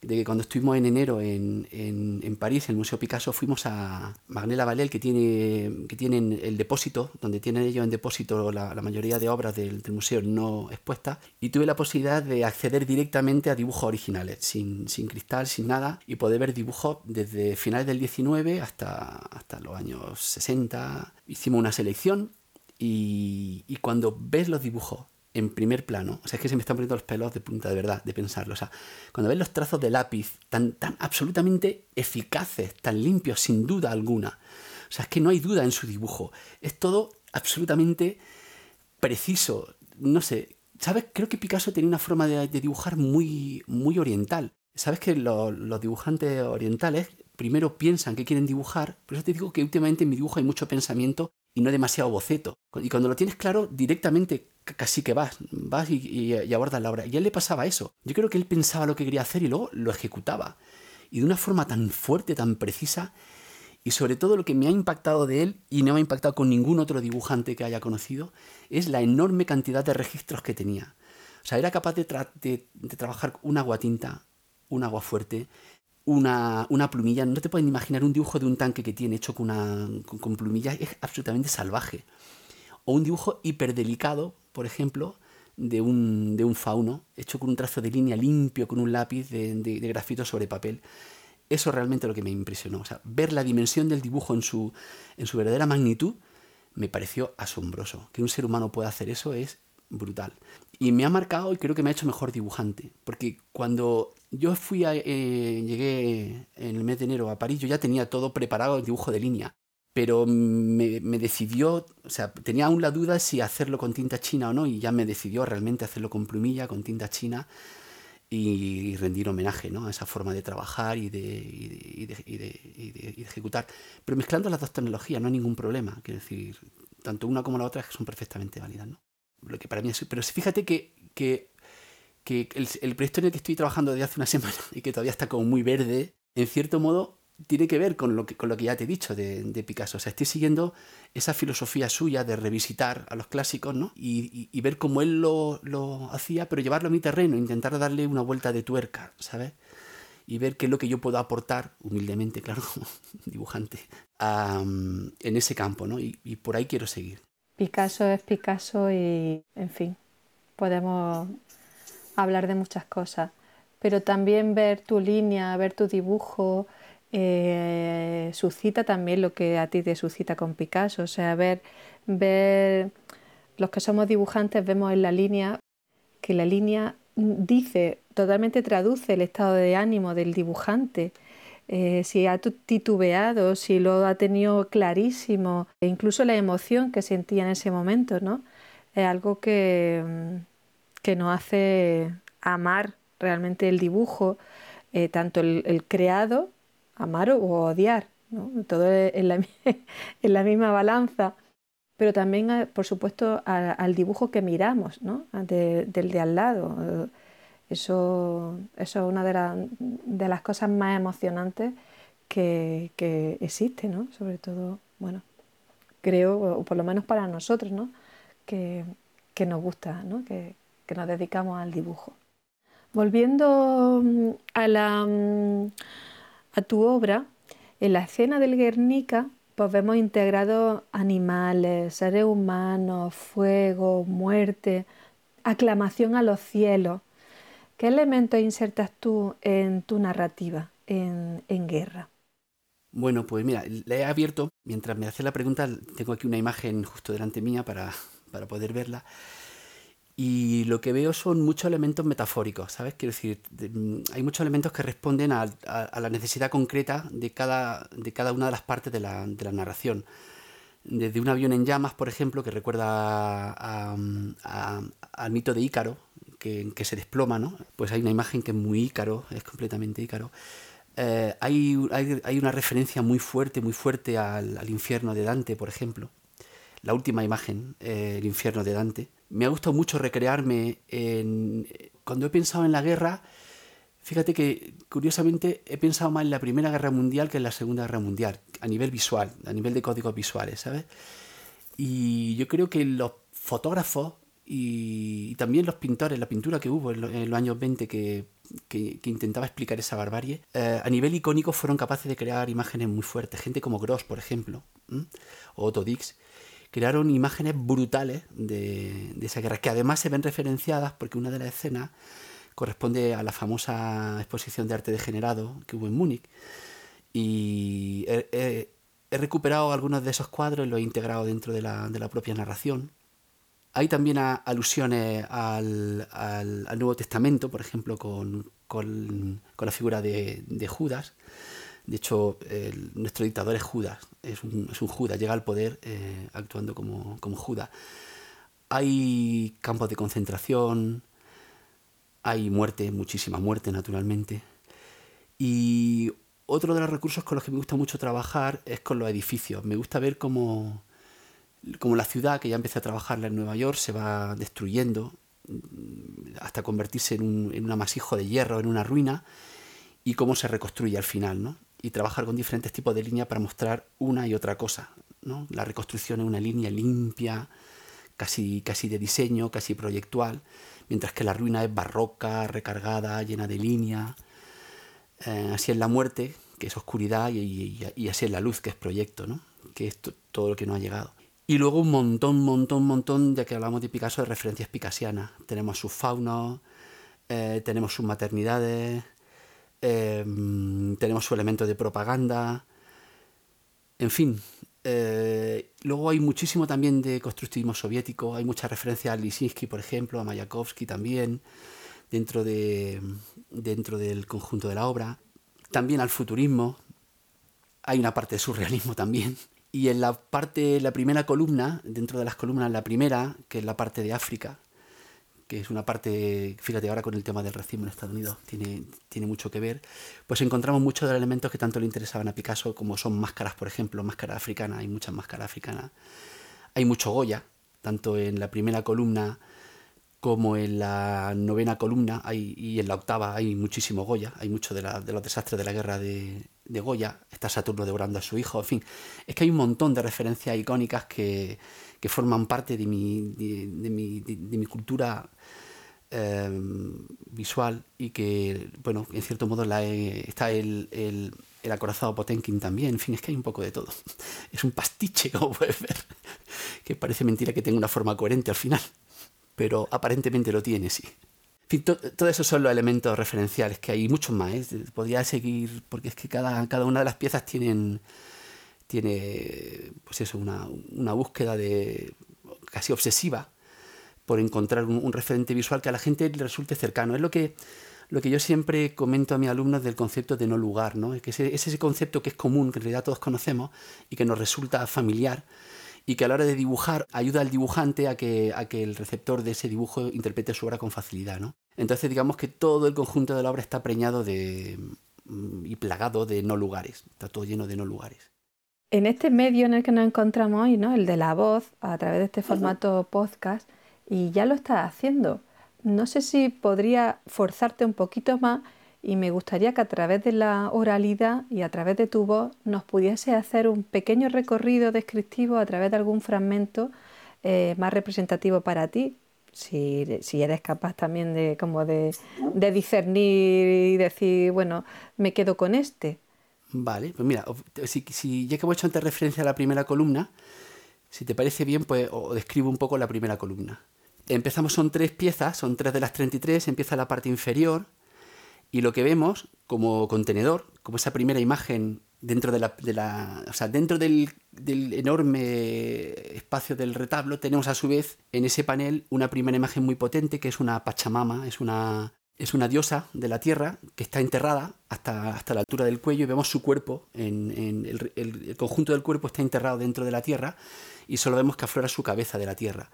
de que cuando estuvimos en enero en, en, París, en el Museo Picasso, fuimos a Magnela Valel, que, tiene, que tienen el depósito, donde tienen ellos en depósito la, mayoría de obras del, museo no expuestas, y tuve la posibilidad de acceder directamente a dibujos originales, sin, sin cristal, sin nada, y poder ver dibujos desde finales del 19 hasta, hasta los años 60. Hicimos una selección y, y cuando ves los dibujos en primer plano. O sea, es que se me están poniendo los pelos de punta, de verdad, de pensarlo. O sea, cuando ves los trazos de lápiz tan, tan absolutamente eficaces, tan limpios, sin duda alguna. O sea, es que no hay duda en su dibujo. Es todo absolutamente preciso. No sé, ¿sabes? Creo que Picasso tenía una forma de, dibujar muy, muy oriental. ¿Sabes que los dibujantes orientales primero piensan que quieren dibujar? Por eso te digo que últimamente en mi dibujo hay mucho pensamiento y no demasiado boceto. Y cuando lo tienes claro, directamente casi que vas, vas y, abordas la obra. Y a él le pasaba eso. Yo creo que él pensaba lo que quería hacer y luego lo ejecutaba. Y de una forma tan fuerte, tan precisa. Y sobre todo lo que me ha impactado de él, y no me ha impactado con ningún otro dibujante que haya conocido, es la enorme cantidad de registros que tenía. O sea, era capaz de, trabajar un agua tinta, un agua fuerte, una, plumilla. No te pueden imaginar un dibujo de un tanque que tiene hecho con, una, con plumilla. Es absolutamente salvaje. O un dibujo hiperdelicado, por ejemplo, de un, de un fauno, hecho con un trazo de línea limpio, con un lápiz de, grafito sobre papel. Eso realmente lo que me impresionó. O sea, ver la dimensión del dibujo en su, en su verdadera magnitud me pareció asombroso. Que un ser humano pueda hacer eso es brutal. Y me ha marcado y creo que me ha hecho mejor dibujante. Porque cuando yo fui a, eh, llegué en el mes de enero a París, yo ya tenía todo preparado el dibujo de línea pero me, decidió, o sea, tenía aún la duda si hacerlo con tinta china o no, y ya me decidió realmente hacerlo con plumilla, con tinta china, y, rendir homenaje ¿no? a esa forma de trabajar y de, ejecutar. Pero mezclando las dos tecnologías no hay ningún problema, quiero decir, tanto una como la otra son perfectamente válidas. ¿no? Lo que para mí es, pero fíjate que, que, que el, el proyecto en el que estoy trabajando desde hace una [laughs] semana y que todavía está como muy verde, en cierto modo tiene que ver con lo que, con lo que ya te he dicho de, Picasso. O sea, estoy siguiendo esa filosofía suya de revisitar a los clásicos, ¿no? Y, ver cómo él lo, hacía, pero llevarlo a mi terreno, intentar darle una vuelta de tuerca, ¿sabes? Y ver qué es lo que yo puedo aportar, humildemente, [laughs] claro, como dibujante, en ese campo, ¿no? Y por ahí quiero seguir. Picasso es Picasso y, en fin, podemos hablar de muchas cosas, pero también ver tu línea, ver tu dibujo, eh, suscita también lo que a ti te suscita con Picasso, o sea, ver, ver, los que somos dibujantes vemos en la línea que la línea dice, totalmente traduce el estado de ánimo del dibujante. Eh, si ha titubeado, si lo ha tenido clarísimo, e incluso la emoción que sentía en ese momento, ¿no? Es algo que, que nos hace amar realmente el dibujo, eh, tanto el creado amar o odiar, ¿no? todo en la, [laughs] en la misma balanza, pero también, eh, por supuesto, al dibujo que miramos, ¿no? del de al lado. Eso, eso es una de, de, las cosas más emocionantes que, que existe, ¿no? sobre todo, bueno, creo, o por lo menos para nosotros, ¿no? que, que nos gusta, ¿no? que, que nos dedicamos al dibujo. Volviendo mm, a la mm, a tu obra, en la escena del Guernica, pues vemos integrados animales, seres humanos, fuego, muerte, aclamación a los cielos. ¿Qué elementos insertas tú en tu narrativa en, en guerra? Bueno, pues mira, le he abierto, mientras me hace la pregunta, tengo aquí una imagen justo delante mía para, para poder verla. Y lo que veo son muchos elementos metafóricos, ¿sabes? Quiero decir, mm, hay muchos elementos que responden a, la necesidad concreta de cada, de cada una de las partes de la, de la narración. Desde un avión en llamas, por ejemplo, que recuerda al mito de Ícaro, que, que, se desploma, ¿no? Pues hay una imagen que es muy ícaro, es completamente ícaro. Eh, hay, hay, hay, una referencia muy fuerte, muy fuerte al, al, infierno de Dante, por ejemplo. La última imagen, eh, el infierno de Dante. Me ha gustado mucho recrearme en... Cuando he pensado en la guerra, fíjate que curiosamente he pensado más en la Primera Guerra Mundial que en la Segunda Guerra Mundial, a nivel visual, a nivel de códigos visuales, ¿sabes? Y yo creo que los fotógrafos y, también los pintores, la pintura que hubo en, los años 20 que, intentaba explicar esa barbarie, eh, a nivel icónico fueron capaces de crear imágenes muy fuertes. Gente como Gross, por ejemplo, o Otto Dix, crearon imágenes brutales de, de, esa guerra, que además se ven referenciadas porque una de las escenas corresponde a la famosa exposición de arte degenerado que hubo en Múnich. Y he, recuperado algunos de esos cuadros y los he integrado dentro de la, de la propia narración. Hay también alusiones al, al, Nuevo Testamento, por ejemplo, con, con, con la figura de, de, Judas. De hecho, nuestro dictador es Judas, es un, Judas, llega al poder eh, actuando como, como Judas. Hay campos de concentración, hay muerte, muchísima muerte, naturalmente. Y otro de los recursos con los que me gusta mucho trabajar es con los edificios. Me gusta ver cómo como la ciudad que ya empecé a trabajarla en Nueva York se va destruyendo mm, hasta convertirse en un, en un amasijo de hierro, en una ruina, y cómo se reconstruye al final, ¿no? Y trabajar con diferentes tipos de líneas para mostrar una y otra cosa, ¿no? La reconstrucción es una línea limpia, casi, casi de diseño, casi proyectual, mientras que la ruina es barroca, recargada, llena de línea. Eh, así es la muerte, que es oscuridad, y, así es la luz, que es proyecto, ¿no? Que es todo lo que no ha llegado. Y luego un montón, montón, montón, ya que hablamos de Picasso, de referencias picasianas. Tenemos sus faunos, eh, tenemos sus maternidades, eh, tenemos su elemento de propaganda, en fin. Eh, luego hay muchísimo también de constructivismo soviético, hay mucha referencia a Lisinski, por ejemplo, a Mayakovsky también, dentro, de, dentro del conjunto de la obra. También al futurismo, hay una parte de surrealismo también. Y en la parte, la primera columna, dentro de las columnas, la primera, que es la parte de África, que es una parte, fíjate ahora con el tema del racismo en Estados Unidos, tiene, tiene mucho que ver, pues encontramos muchos de los elementos que tanto le interesaban a Picasso, como son máscaras, por ejemplo, máscaras africanas, hay muchas máscaras africanas. Hay mucho Goya, tanto en la primera columna como en la novena columna hay, y en la octava hay muchísimo Goya, hay mucho de, la, de los desastres de la guerra de, de, Goya, está Saturno devorando a su hijo, en fin, es que hay un montón de referencias icónicas que, que forman parte de mi, de, mi, de, mi cultura eh, visual y que, bueno, en cierto modo la he, está el, el, el, acorazado Potenkin también, en fin, es que hay un poco de todo. [laughs] Es un pastiche, [laughs] como puedes ver, que parece mentira que tenga una forma coherente al final pero aparentemente lo tiene, sí. En fin, to, todos esos son los elementos referenciales, que hay muchos más. ¿eh? Podría seguir, porque es que cada, cada una de las piezas tienen, tiene pues eso, una, una búsqueda de, casi obsesiva por encontrar un, referente visual que a la gente le resulte cercano. Es lo que, lo que yo siempre comento a mis alumnos del concepto de no lugar, ¿no? Es que ese, es ese concepto que es común, que en realidad todos conocemos y que nos resulta familiar, y que a la hora de dibujar ayuda al dibujante a que, a que el receptor de ese dibujo interprete su obra con facilidad. ¿no? Entonces digamos que todo el conjunto de la obra está preñado de, y plagado de no lugares, está todo lleno de no lugares. En este medio en el que nos encontramos hoy, ¿no? el de la voz, a través de este formato podcast, y ya lo estás haciendo. No sé si podría forzarte un poquito más y me gustaría que a través de la oralidad y a través de tu voz nos pudiese hacer un pequeño recorrido descriptivo a través de algún fragmento eh, más representativo para ti, si, si, eres capaz también de, como de, de, discernir y decir, bueno, me quedo con este. Vale, pues mira, si, si ya que hemos hecho antes referencia a la primera columna, si te parece bien, pues os describo un poco la primera columna. Empezamos, son tres piezas, son tres de las 33, empieza la parte inferior, y lo que vemos como contenedor, como esa primera imagen dentro, de la, de la, o sea, dentro del, del, enorme espacio del retablo, tenemos a su vez en ese panel una primera imagen muy potente que es una Pachamama, es una, es una diosa de la tierra que está enterrada hasta, hasta la altura del cuello y vemos su cuerpo, en, el, conjunto del cuerpo está enterrado dentro de la tierra y solo vemos que aflora su cabeza de la tierra.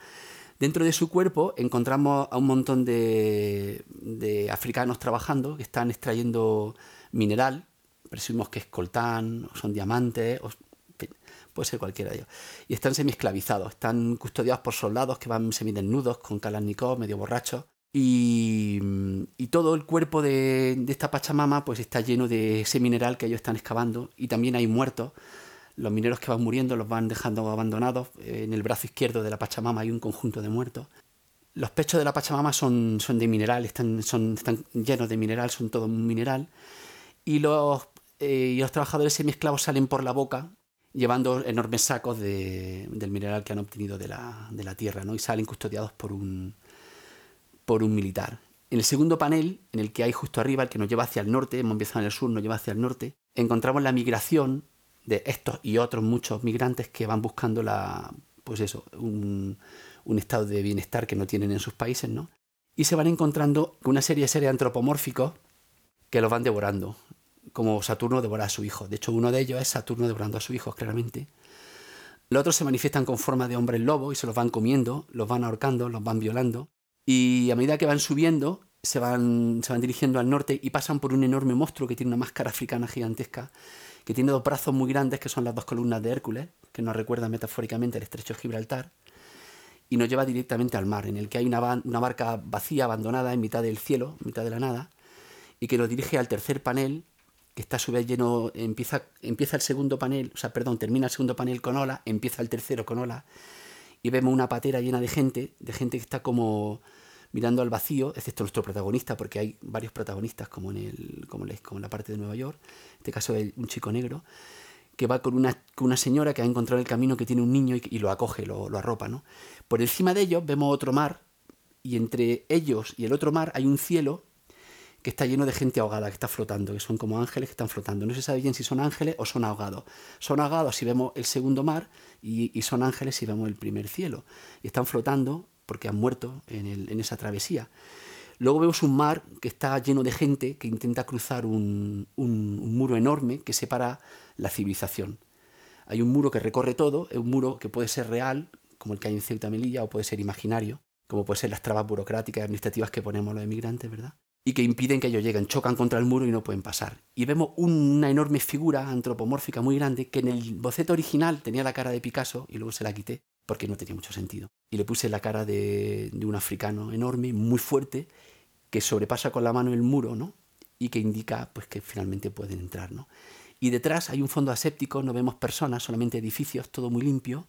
Dentro de su cuerpo encontramos a un montón de, de africanos trabajando que están extrayendo mineral, presumimos que es coltán, o son diamantes, o, puede ser cualquiera de ellos. Y están semi-esclavizados, están custodiados por soldados que van semidesnudos, con Kalashnikov, medio borrachos. Y, y, todo el cuerpo de, esta Pachamama pues está lleno de ese mineral que ellos están excavando y también hay muertos. Los mineros que van muriendo los van dejando abandonados. En el brazo izquierdo de la Pachamama hay un conjunto de muertos. Los pechos de la Pachamama son, son de mineral, están, son, están llenos de mineral, son todo mineral. Y los, eh, y los trabajadores semiesclavos salen por la boca llevando enormes sacos de, del mineral que han obtenido de la, de la tierra ¿no? y salen custodiados por un, por un militar. En el segundo panel, en el que hay justo arriba, el que nos lleva hacia el norte, hemos empezado en el sur, nos lleva hacia el norte, encontramos la migración de estos y otros muchos migrantes que van buscando la, pues eso, un, estado de bienestar que no tienen en sus países, ¿no? Y se van encontrando con una serie de seres antropomórficos que los van devorando, como Saturno devora a su hijo. De hecho, uno de ellos es Saturno devorando a su hijo, claramente. Los otros se manifiestan con forma de hombres lobo y se los van comiendo, los van ahorcando, los van violando. Y a medida que van subiendo, se van, se van dirigiendo al norte y pasan por un enorme monstruo que tiene una máscara africana gigantesca, que tiene dos brazos muy grandes, que son las dos columnas de Hércules, que nos recuerdan metafóricamente el estrecho de Gibraltar, y nos lleva directamente al mar, en el que hay una, una barca vacía, abandonada, en mitad del cielo, en mitad de la nada, y que nos dirige al tercer panel, que está a su vez lleno, empieza, empieza el segundo panel, o sea, perdón, termina el segundo panel con ola, empieza el tercero con ola, y vemos una patera llena de gente, de gente que está como mirando al vacío, excepto nuestro protagonista, porque hay varios protagonistas, como en, el, como en la parte de Nueva York, en este caso un chico negro, que va con una, con una señora que ha encontrado el camino que tiene un niño y, y lo acoge, lo, lo, arropa. ¿no? Por encima de ellos vemos otro mar, y entre ellos y el otro mar hay un cielo que está lleno de gente ahogada, que está flotando, que son como ángeles que están flotando. No se sabe bien si son ángeles o son ahogados. Son ahogados si vemos el segundo mar y, son ángeles si vemos el primer cielo. Y están flotando porque han muerto en, esa travesía. Luego vemos un mar que está lleno de gente que intenta cruzar un, muro enorme que separa la civilización. Hay un muro que recorre todo, es un muro que puede ser real, como el que hay en Ceuta Melilla, o puede ser imaginario, como puede ser las trabas burocráticas y administrativas que ponemos los emigrantes, ¿verdad? Y que impiden que ellos lleguen, chocan contra el muro y no pueden pasar. Y vemos una enorme figura antropomórfica muy grande que en el boceto original tenía la cara de Picasso y luego se la quité porque no tenía mucho sentido. Y le puse la cara de, un africano enorme, muy fuerte, que sobrepasa con la mano el muro, ¿no? Y que indica pues que finalmente pueden entrar, ¿no? Y detrás hay un fondo aséptico, no vemos personas, solamente edificios, todo muy limpio.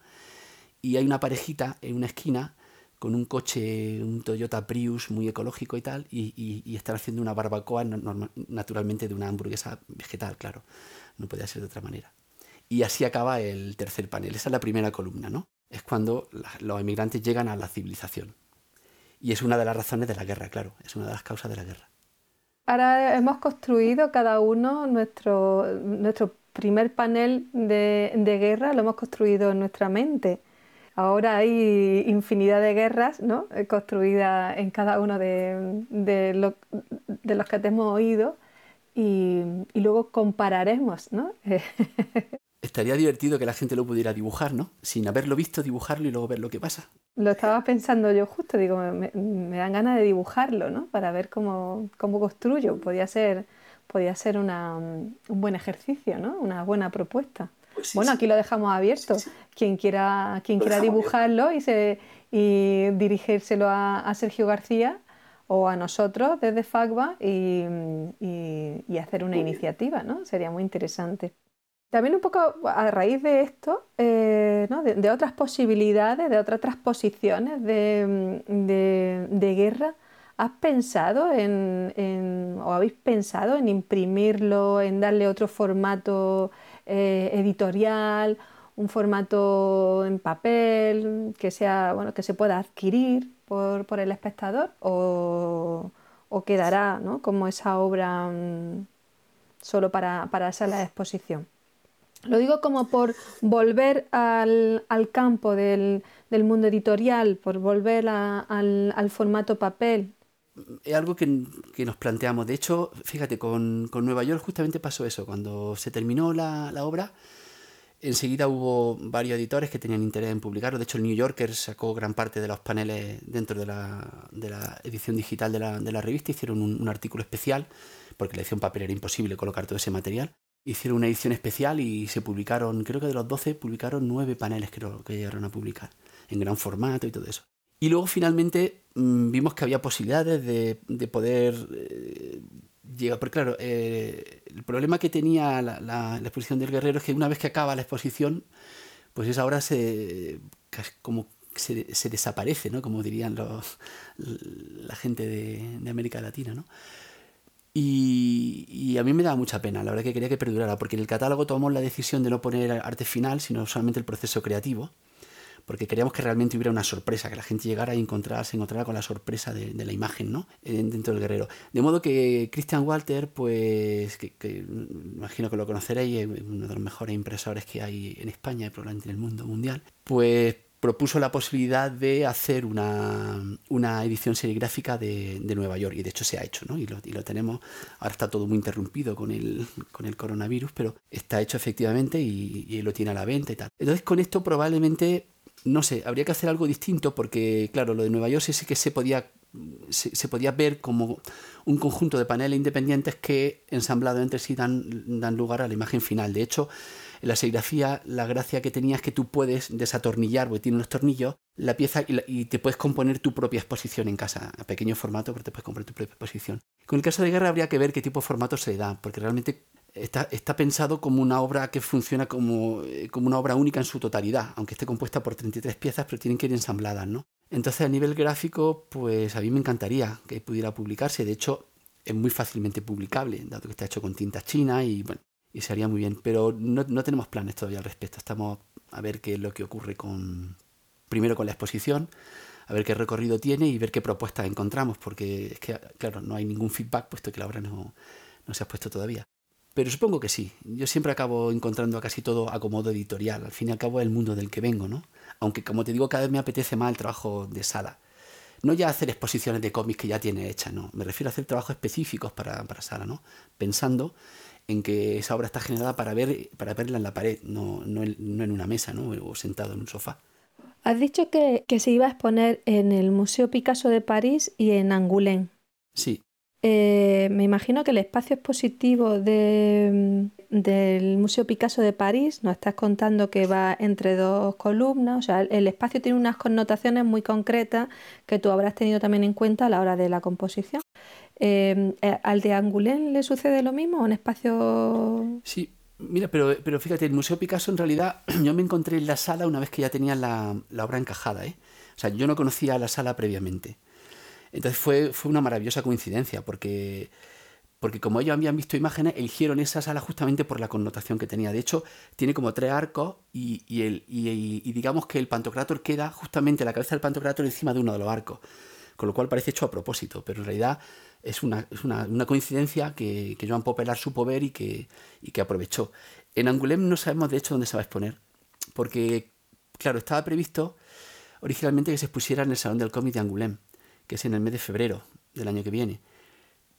Y hay una parejita en una esquina con un coche, un Toyota Prius muy ecológico y tal, y, y, están haciendo una barbacoa naturalmente de una hamburguesa vegetal, claro, no podía ser de otra manera. Y así acaba el tercer panel, esa es la primera columna, ¿no? Es cuando los emigrantes llegan a la civilización. Y es una de las razones de la guerra, claro, es una de las causas de la guerra. Ahora hemos construido cada uno nuestro, nuestro primer panel de guerra, lo hemos construido en nuestra mente Ahora hay infinidad de guerras ¿no? Eh, construidas en cada uno de, de, lo, de los que te hemos oído y, y luego compararemos. ¿no? [laughs] Estaría divertido que la gente lo pudiera dibujar, ¿no? Sin haberlo visto, dibujarlo y luego ver lo que pasa. Lo estaba pensando yo justo, digo, me, me dan ganas de dibujarlo, ¿no? Para ver cómo, cómo construyo. Podía ser, podía ser una, un buen ejercicio, ¿no? Una buena propuesta. Pues sí, bueno, aquí lo dejamos abierto. Sí, sí. Quien quiera, quien quiera dibujarlo y, se, y dirigírselo a, a, Sergio García o a nosotros desde FACBA y, y, y hacer una muy iniciativa, ¿no? Sería muy interesante. También un poco a raíz de esto, eh, ¿no? de, de, otras posibilidades, de otras transposiciones de, de, de guerra, ¿has pensado en, en, o habéis pensado en imprimirlo, en darle otro formato eh, editorial, un formato en papel que sea bueno que se pueda adquirir por, por el espectador o, o quedará ¿no? como esa obra um, solo para, para sala de exposición. Lo digo como por volver al, al campo del, del, mundo editorial, por volver al, al, formato papel. Es algo que, que, nos planteamos. De hecho, fíjate, con, con, Nueva York justamente pasó eso. Cuando se terminó la, la obra, Enseguida hubo varios editores que tenían interés en publicarlo. De hecho, el New Yorker sacó gran parte de los paneles dentro de la, de la edición digital de la, de la revista. Hicieron un, un, artículo especial, porque la edición papel era imposible colocar todo ese material. Hicieron una edición especial y se publicaron, creo que de los 12, publicaron nueve paneles creo, que llegaron a publicar, en gran formato y todo eso. Y luego finalmente mmm, vimos que había posibilidades de, de poder eh, llegar. Porque claro, eh, el problema que tenía la, exposición del guerrero es que una vez que acaba la exposición, pues esa obra se, como se, desaparece, ¿no? Como dirían los, la gente de, de América Latina, ¿no? Y, y, a mí me daba mucha pena, la verdad que quería que perdurara, porque en el catálogo tomamos la decisión de no poner arte final, sino solamente el proceso creativo porque queríamos que realmente hubiera una sorpresa, que la gente llegara y encontrara, se encontrara con la sorpresa de, de la imagen ¿no? dentro del guerrero. De modo que Christian Walter, pues, que, imagino que lo conoceréis, es uno de los mejores impresores que hay en España y probablemente en el mundo mundial, pues propuso la posibilidad de hacer una, una edición serigráfica de, de, Nueva York y de hecho se ha hecho ¿no? y, lo, y lo tenemos ahora está todo muy interrumpido con el, con el coronavirus pero está hecho efectivamente y, y lo tiene a la venta y tal entonces con esto probablemente no sé, habría que hacer algo distinto porque, claro, lo de Nueva York sí que se podía, se, podía ver como un conjunto de paneles independientes que, ensamblado entre sí, dan, dan lugar a la imagen final. De hecho, en la serigrafía la gracia que tenía es que tú puedes desatornillar, porque tiene unos tornillos, la pieza y, la, y, te puedes componer tu propia exposición en casa, a pequeño formato, pero te puedes componer tu propia exposición. Con el caso de guerra habría que ver qué tipo de formato se da, porque realmente está, está pensado como una obra que funciona como, eh, como una obra única en su totalidad, aunque esté compuesta por 33 piezas, pero tienen que ir ensambladas, ¿no? Entonces, a nivel gráfico, pues a mí me encantaría que pudiera publicarse. De hecho, es muy fácilmente publicable, dado que está hecho con tinta china y bueno, y se haría muy bien. Pero no, no tenemos planes todavía al respecto. Estamos a ver qué es lo que ocurre con. Primero con la exposición, a ver qué recorrido tiene y ver qué propuestas encontramos, porque es que, claro, no hay ningún feedback, puesto que la obra no, no se ha puesto todavía. Pero supongo que sí. Yo siempre acabo encontrando casi todo a modo editorial. Al fin y al cabo es el mundo del que vengo, ¿no? Aunque, como te digo, cada vez me apetece más el trabajo de sala. No ya hacer exposiciones de cómics que ya tiene hechas, ¿no? Me refiero a hacer trabajos específicos para, para sala, ¿no? Pensando en que esa obra está generada para, ver, para verla en la pared, no, no, en, no en una mesa, ¿no? O sentado en un sofá. Has dicho que, que se iba a exponer en el Museo Picasso de París y en Angoulême. Sí, eh, me imagino que el espacio expositivo de, del Museo Picasso de París, nos estás contando que va entre dos columnas, o sea, el, espacio tiene unas connotaciones muy concretas que tú habrás tenido también en cuenta a la hora de la composición. Eh, ¿Al de Angoulême le sucede lo mismo? ¿Un espacio...? Sí, mira, pero, pero fíjate, el Museo Picasso en realidad [clears throat] yo me encontré en la sala una vez que ya tenía la, la obra encajada, ¿eh? O sea, yo no conocía la sala previamente. Entonces fue, fue una maravillosa coincidencia, porque, porque como ellos habían visto imágenes, eligieron esa sala justamente por la connotación que tenía. De hecho, tiene como tres arcos y, y, el, y, digamos que el pantocrátor queda justamente la cabeza del pantocrátor encima de uno de los arcos, con lo cual parece hecho a propósito, pero en realidad es una, es una, una coincidencia que, que Joan Popelar supo ver y que, y que aprovechó. En Angoulême no sabemos de hecho dónde se va a exponer, porque, claro, estaba previsto originalmente que se expusiera en el Salón del Cómic de Angoulême, que es en el mes de febrero del año que viene.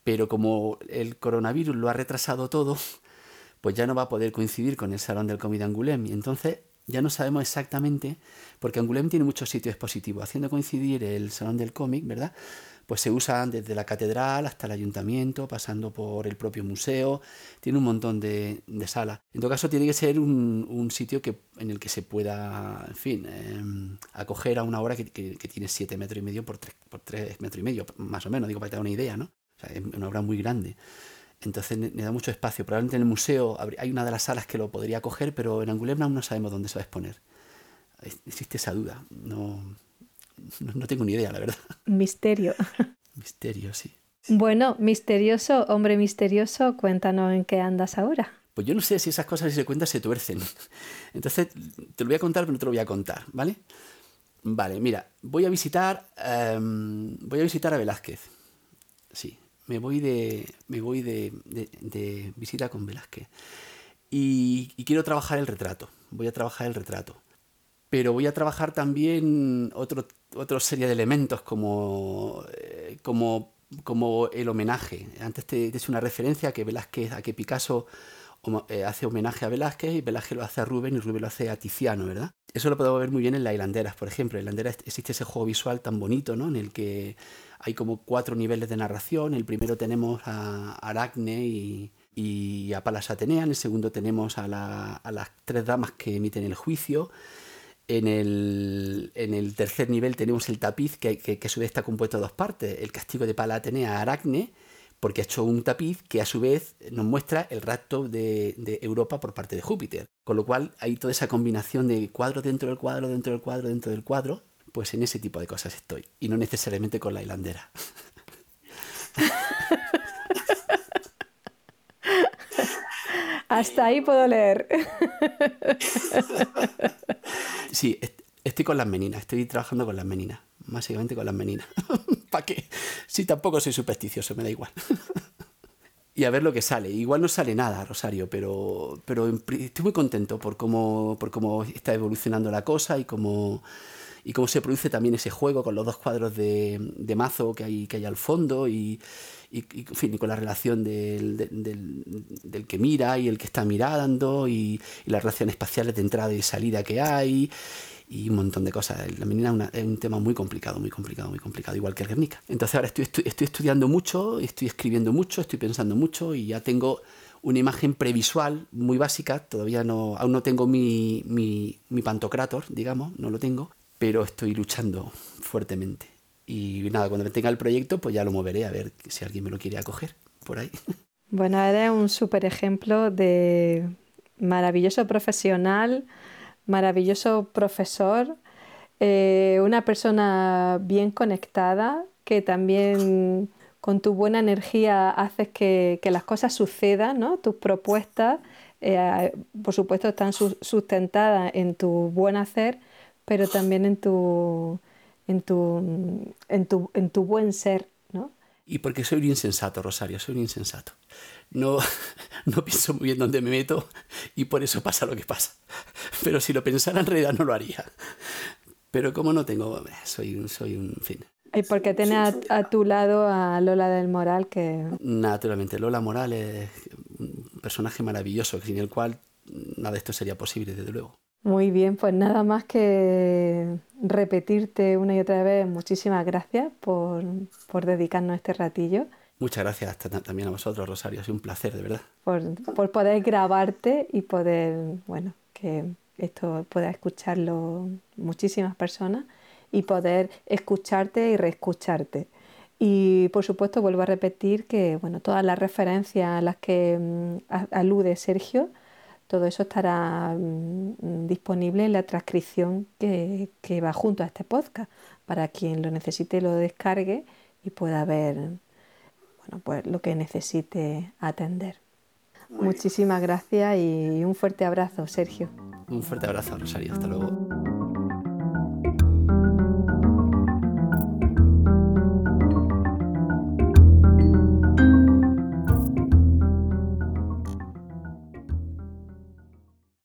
Pero como el coronavirus lo ha retrasado todo, [laughs] pues ya no va a poder coincidir con el Salón del Cómic de Angoulême. Y entonces ya no sabemos exactamente, porque Angoulême tiene muchos sitios expositivos, haciendo coincidir el Salón del Cómic, ¿verdad? Pues se usan desde la catedral hasta el ayuntamiento, pasando por el propio museo, tiene un montón de, salas. En todo caso, tiene que ser un, sitio que, en el que se pueda, en fin, eh, acoger a una obra que, tiene 7 metros y medio por 3, por 3 metros y medio, más o menos, digo, para que te una idea, ¿no? Es una obra muy grande. Entonces me da mucho espacio. Probablemente en el museo hay una de las salas que lo podría coger, pero en Angoulême aún no sabemos dónde se va a exponer. Existe esa duda. No, no, [laughs] no tengo ni idea, la verdad. Misterio. [laughs] Misterio, sí. Bueno, misterioso, hombre misterioso, cuéntanos en qué andas ahora. Pues yo no sé si esas cosas si se cuentan se tuercen. [laughs] Entonces, te lo voy a contar, pero no te lo voy a contar, ¿vale? Vale, mira, voy a visitar. Um, voy a visitar a Velázquez. Sí, me voy de. Me voy de, de, de visita con Velázquez. Y, y quiero trabajar el retrato. Voy a trabajar el retrato pero voy a trabajar también otro, otra serie de elementos como, eh, como, como el homenaje. Antes te, te hecho una referencia a que Velázquez, a que Picasso eh, hace homenaje a Velázquez y Velázquez lo hace a Rubén y Rubén lo hace a Tiziano, ¿verdad? Eso lo podemos ver muy bien en las hilanderas, por ejemplo. En la hilandera existe ese juego visual tan bonito, ¿no? En el que hay como cuatro niveles de narración. El primero tenemos a Aracne y, a Palas Atenea. En el segundo tenemos a, las tres damas que emiten el juicio. En el, tercer nivel tenemos el tapiz, que, que, a su vez está compuesto de dos partes. El castigo de Palas Atenea a Aracne porque ha hecho un tapiz que a su vez nos muestra el rapto de, Europa por parte de Júpiter. Con lo cual hay toda esa combinación de cuadro dentro del cuadro, dentro del cuadro, dentro del cuadro, pues en ese tipo de cosas estoy. Y no necesariamente con la hilandera. [laughs] Hasta ahí puedo leer. [laughs] Sí, estoy con las meninas, estoy trabajando con las meninas, básicamente con las meninas. [laughs] ¿Para qué? Sí, tampoco soy supersticioso, me da igual. [laughs] y a ver lo que sale. Igual no sale nada, Rosario, pero, pero estoy muy contento por cómo, por cómo está evolucionando la cosa y cómo, y cómo se produce también ese juego con los dos cuadros de, mazo que hay, que hay al fondo y, con la relación del, del, que mira y el que está mirando y, las relaciones espaciales de entrada y salida que hay y un montón de cosas. La menina es, un tema muy complicado, muy complicado, muy complicado, igual que el Guernica. Entonces ahora estoy, estoy, estudiando mucho, estoy escribiendo mucho, estoy pensando mucho y ya tengo una imagen previsual muy básica. Todavía no, aún no tengo mi, mi, mi pantocrator, digamos, no lo tengo, pero estoy luchando fuertemente. Y nada, cuando tenga el proyecto, pues ya lo moveré a ver si alguien me lo quiere acoger por ahí. [laughs] Bueno, eres un súper ejemplo de maravilloso profesional maravilloso profesor, eh, una persona bien conectada, que también con tu buena energía haces que, las cosas sucedan, ¿no? Tus propuestas, eh, por supuesto, están sustentadas en tu buen hacer, pero también en tu, en tu, en tu, en tu buen ser, ¿no? Y porque soy un insensato, Rosario, soy un insensato. No, [laughs] no pienso muy bien dónde me meto y por eso pasa lo que pasa. Pero si lo pensara en realidad no lo haría. Pero como no tengo, soy un, soy un fin. Y porque tienes a, tu lado a Lola del Moral que... Naturalmente, Lola Moral es un personaje maravilloso, sin el cual nada de esto sería posible, desde luego. Muy bien, pues nada más que repetirte una y otra vez muchísimas gracias por, por dedicarnos este ratillo. Muchas gracias también a vosotros, Rosario. Ha sido un placer, de verdad. Por, por poder grabarte y poder, bueno, que esto pueda escucharlo muchísimas personas y poder escucharte y reescucharte. Y por supuesto vuelvo a repetir que bueno, todas las referencias a las que mm, alude Sergio, todo eso estará mm, disponible en la transcripción que, que, va junto a este podcast para quien lo necesite lo descargue y pueda ver bueno, pues lo que necesite atender. Muchísimas gracias y un fuerte abrazo, Sergio. Un fuerte abrazo, Rosario. Hasta luego.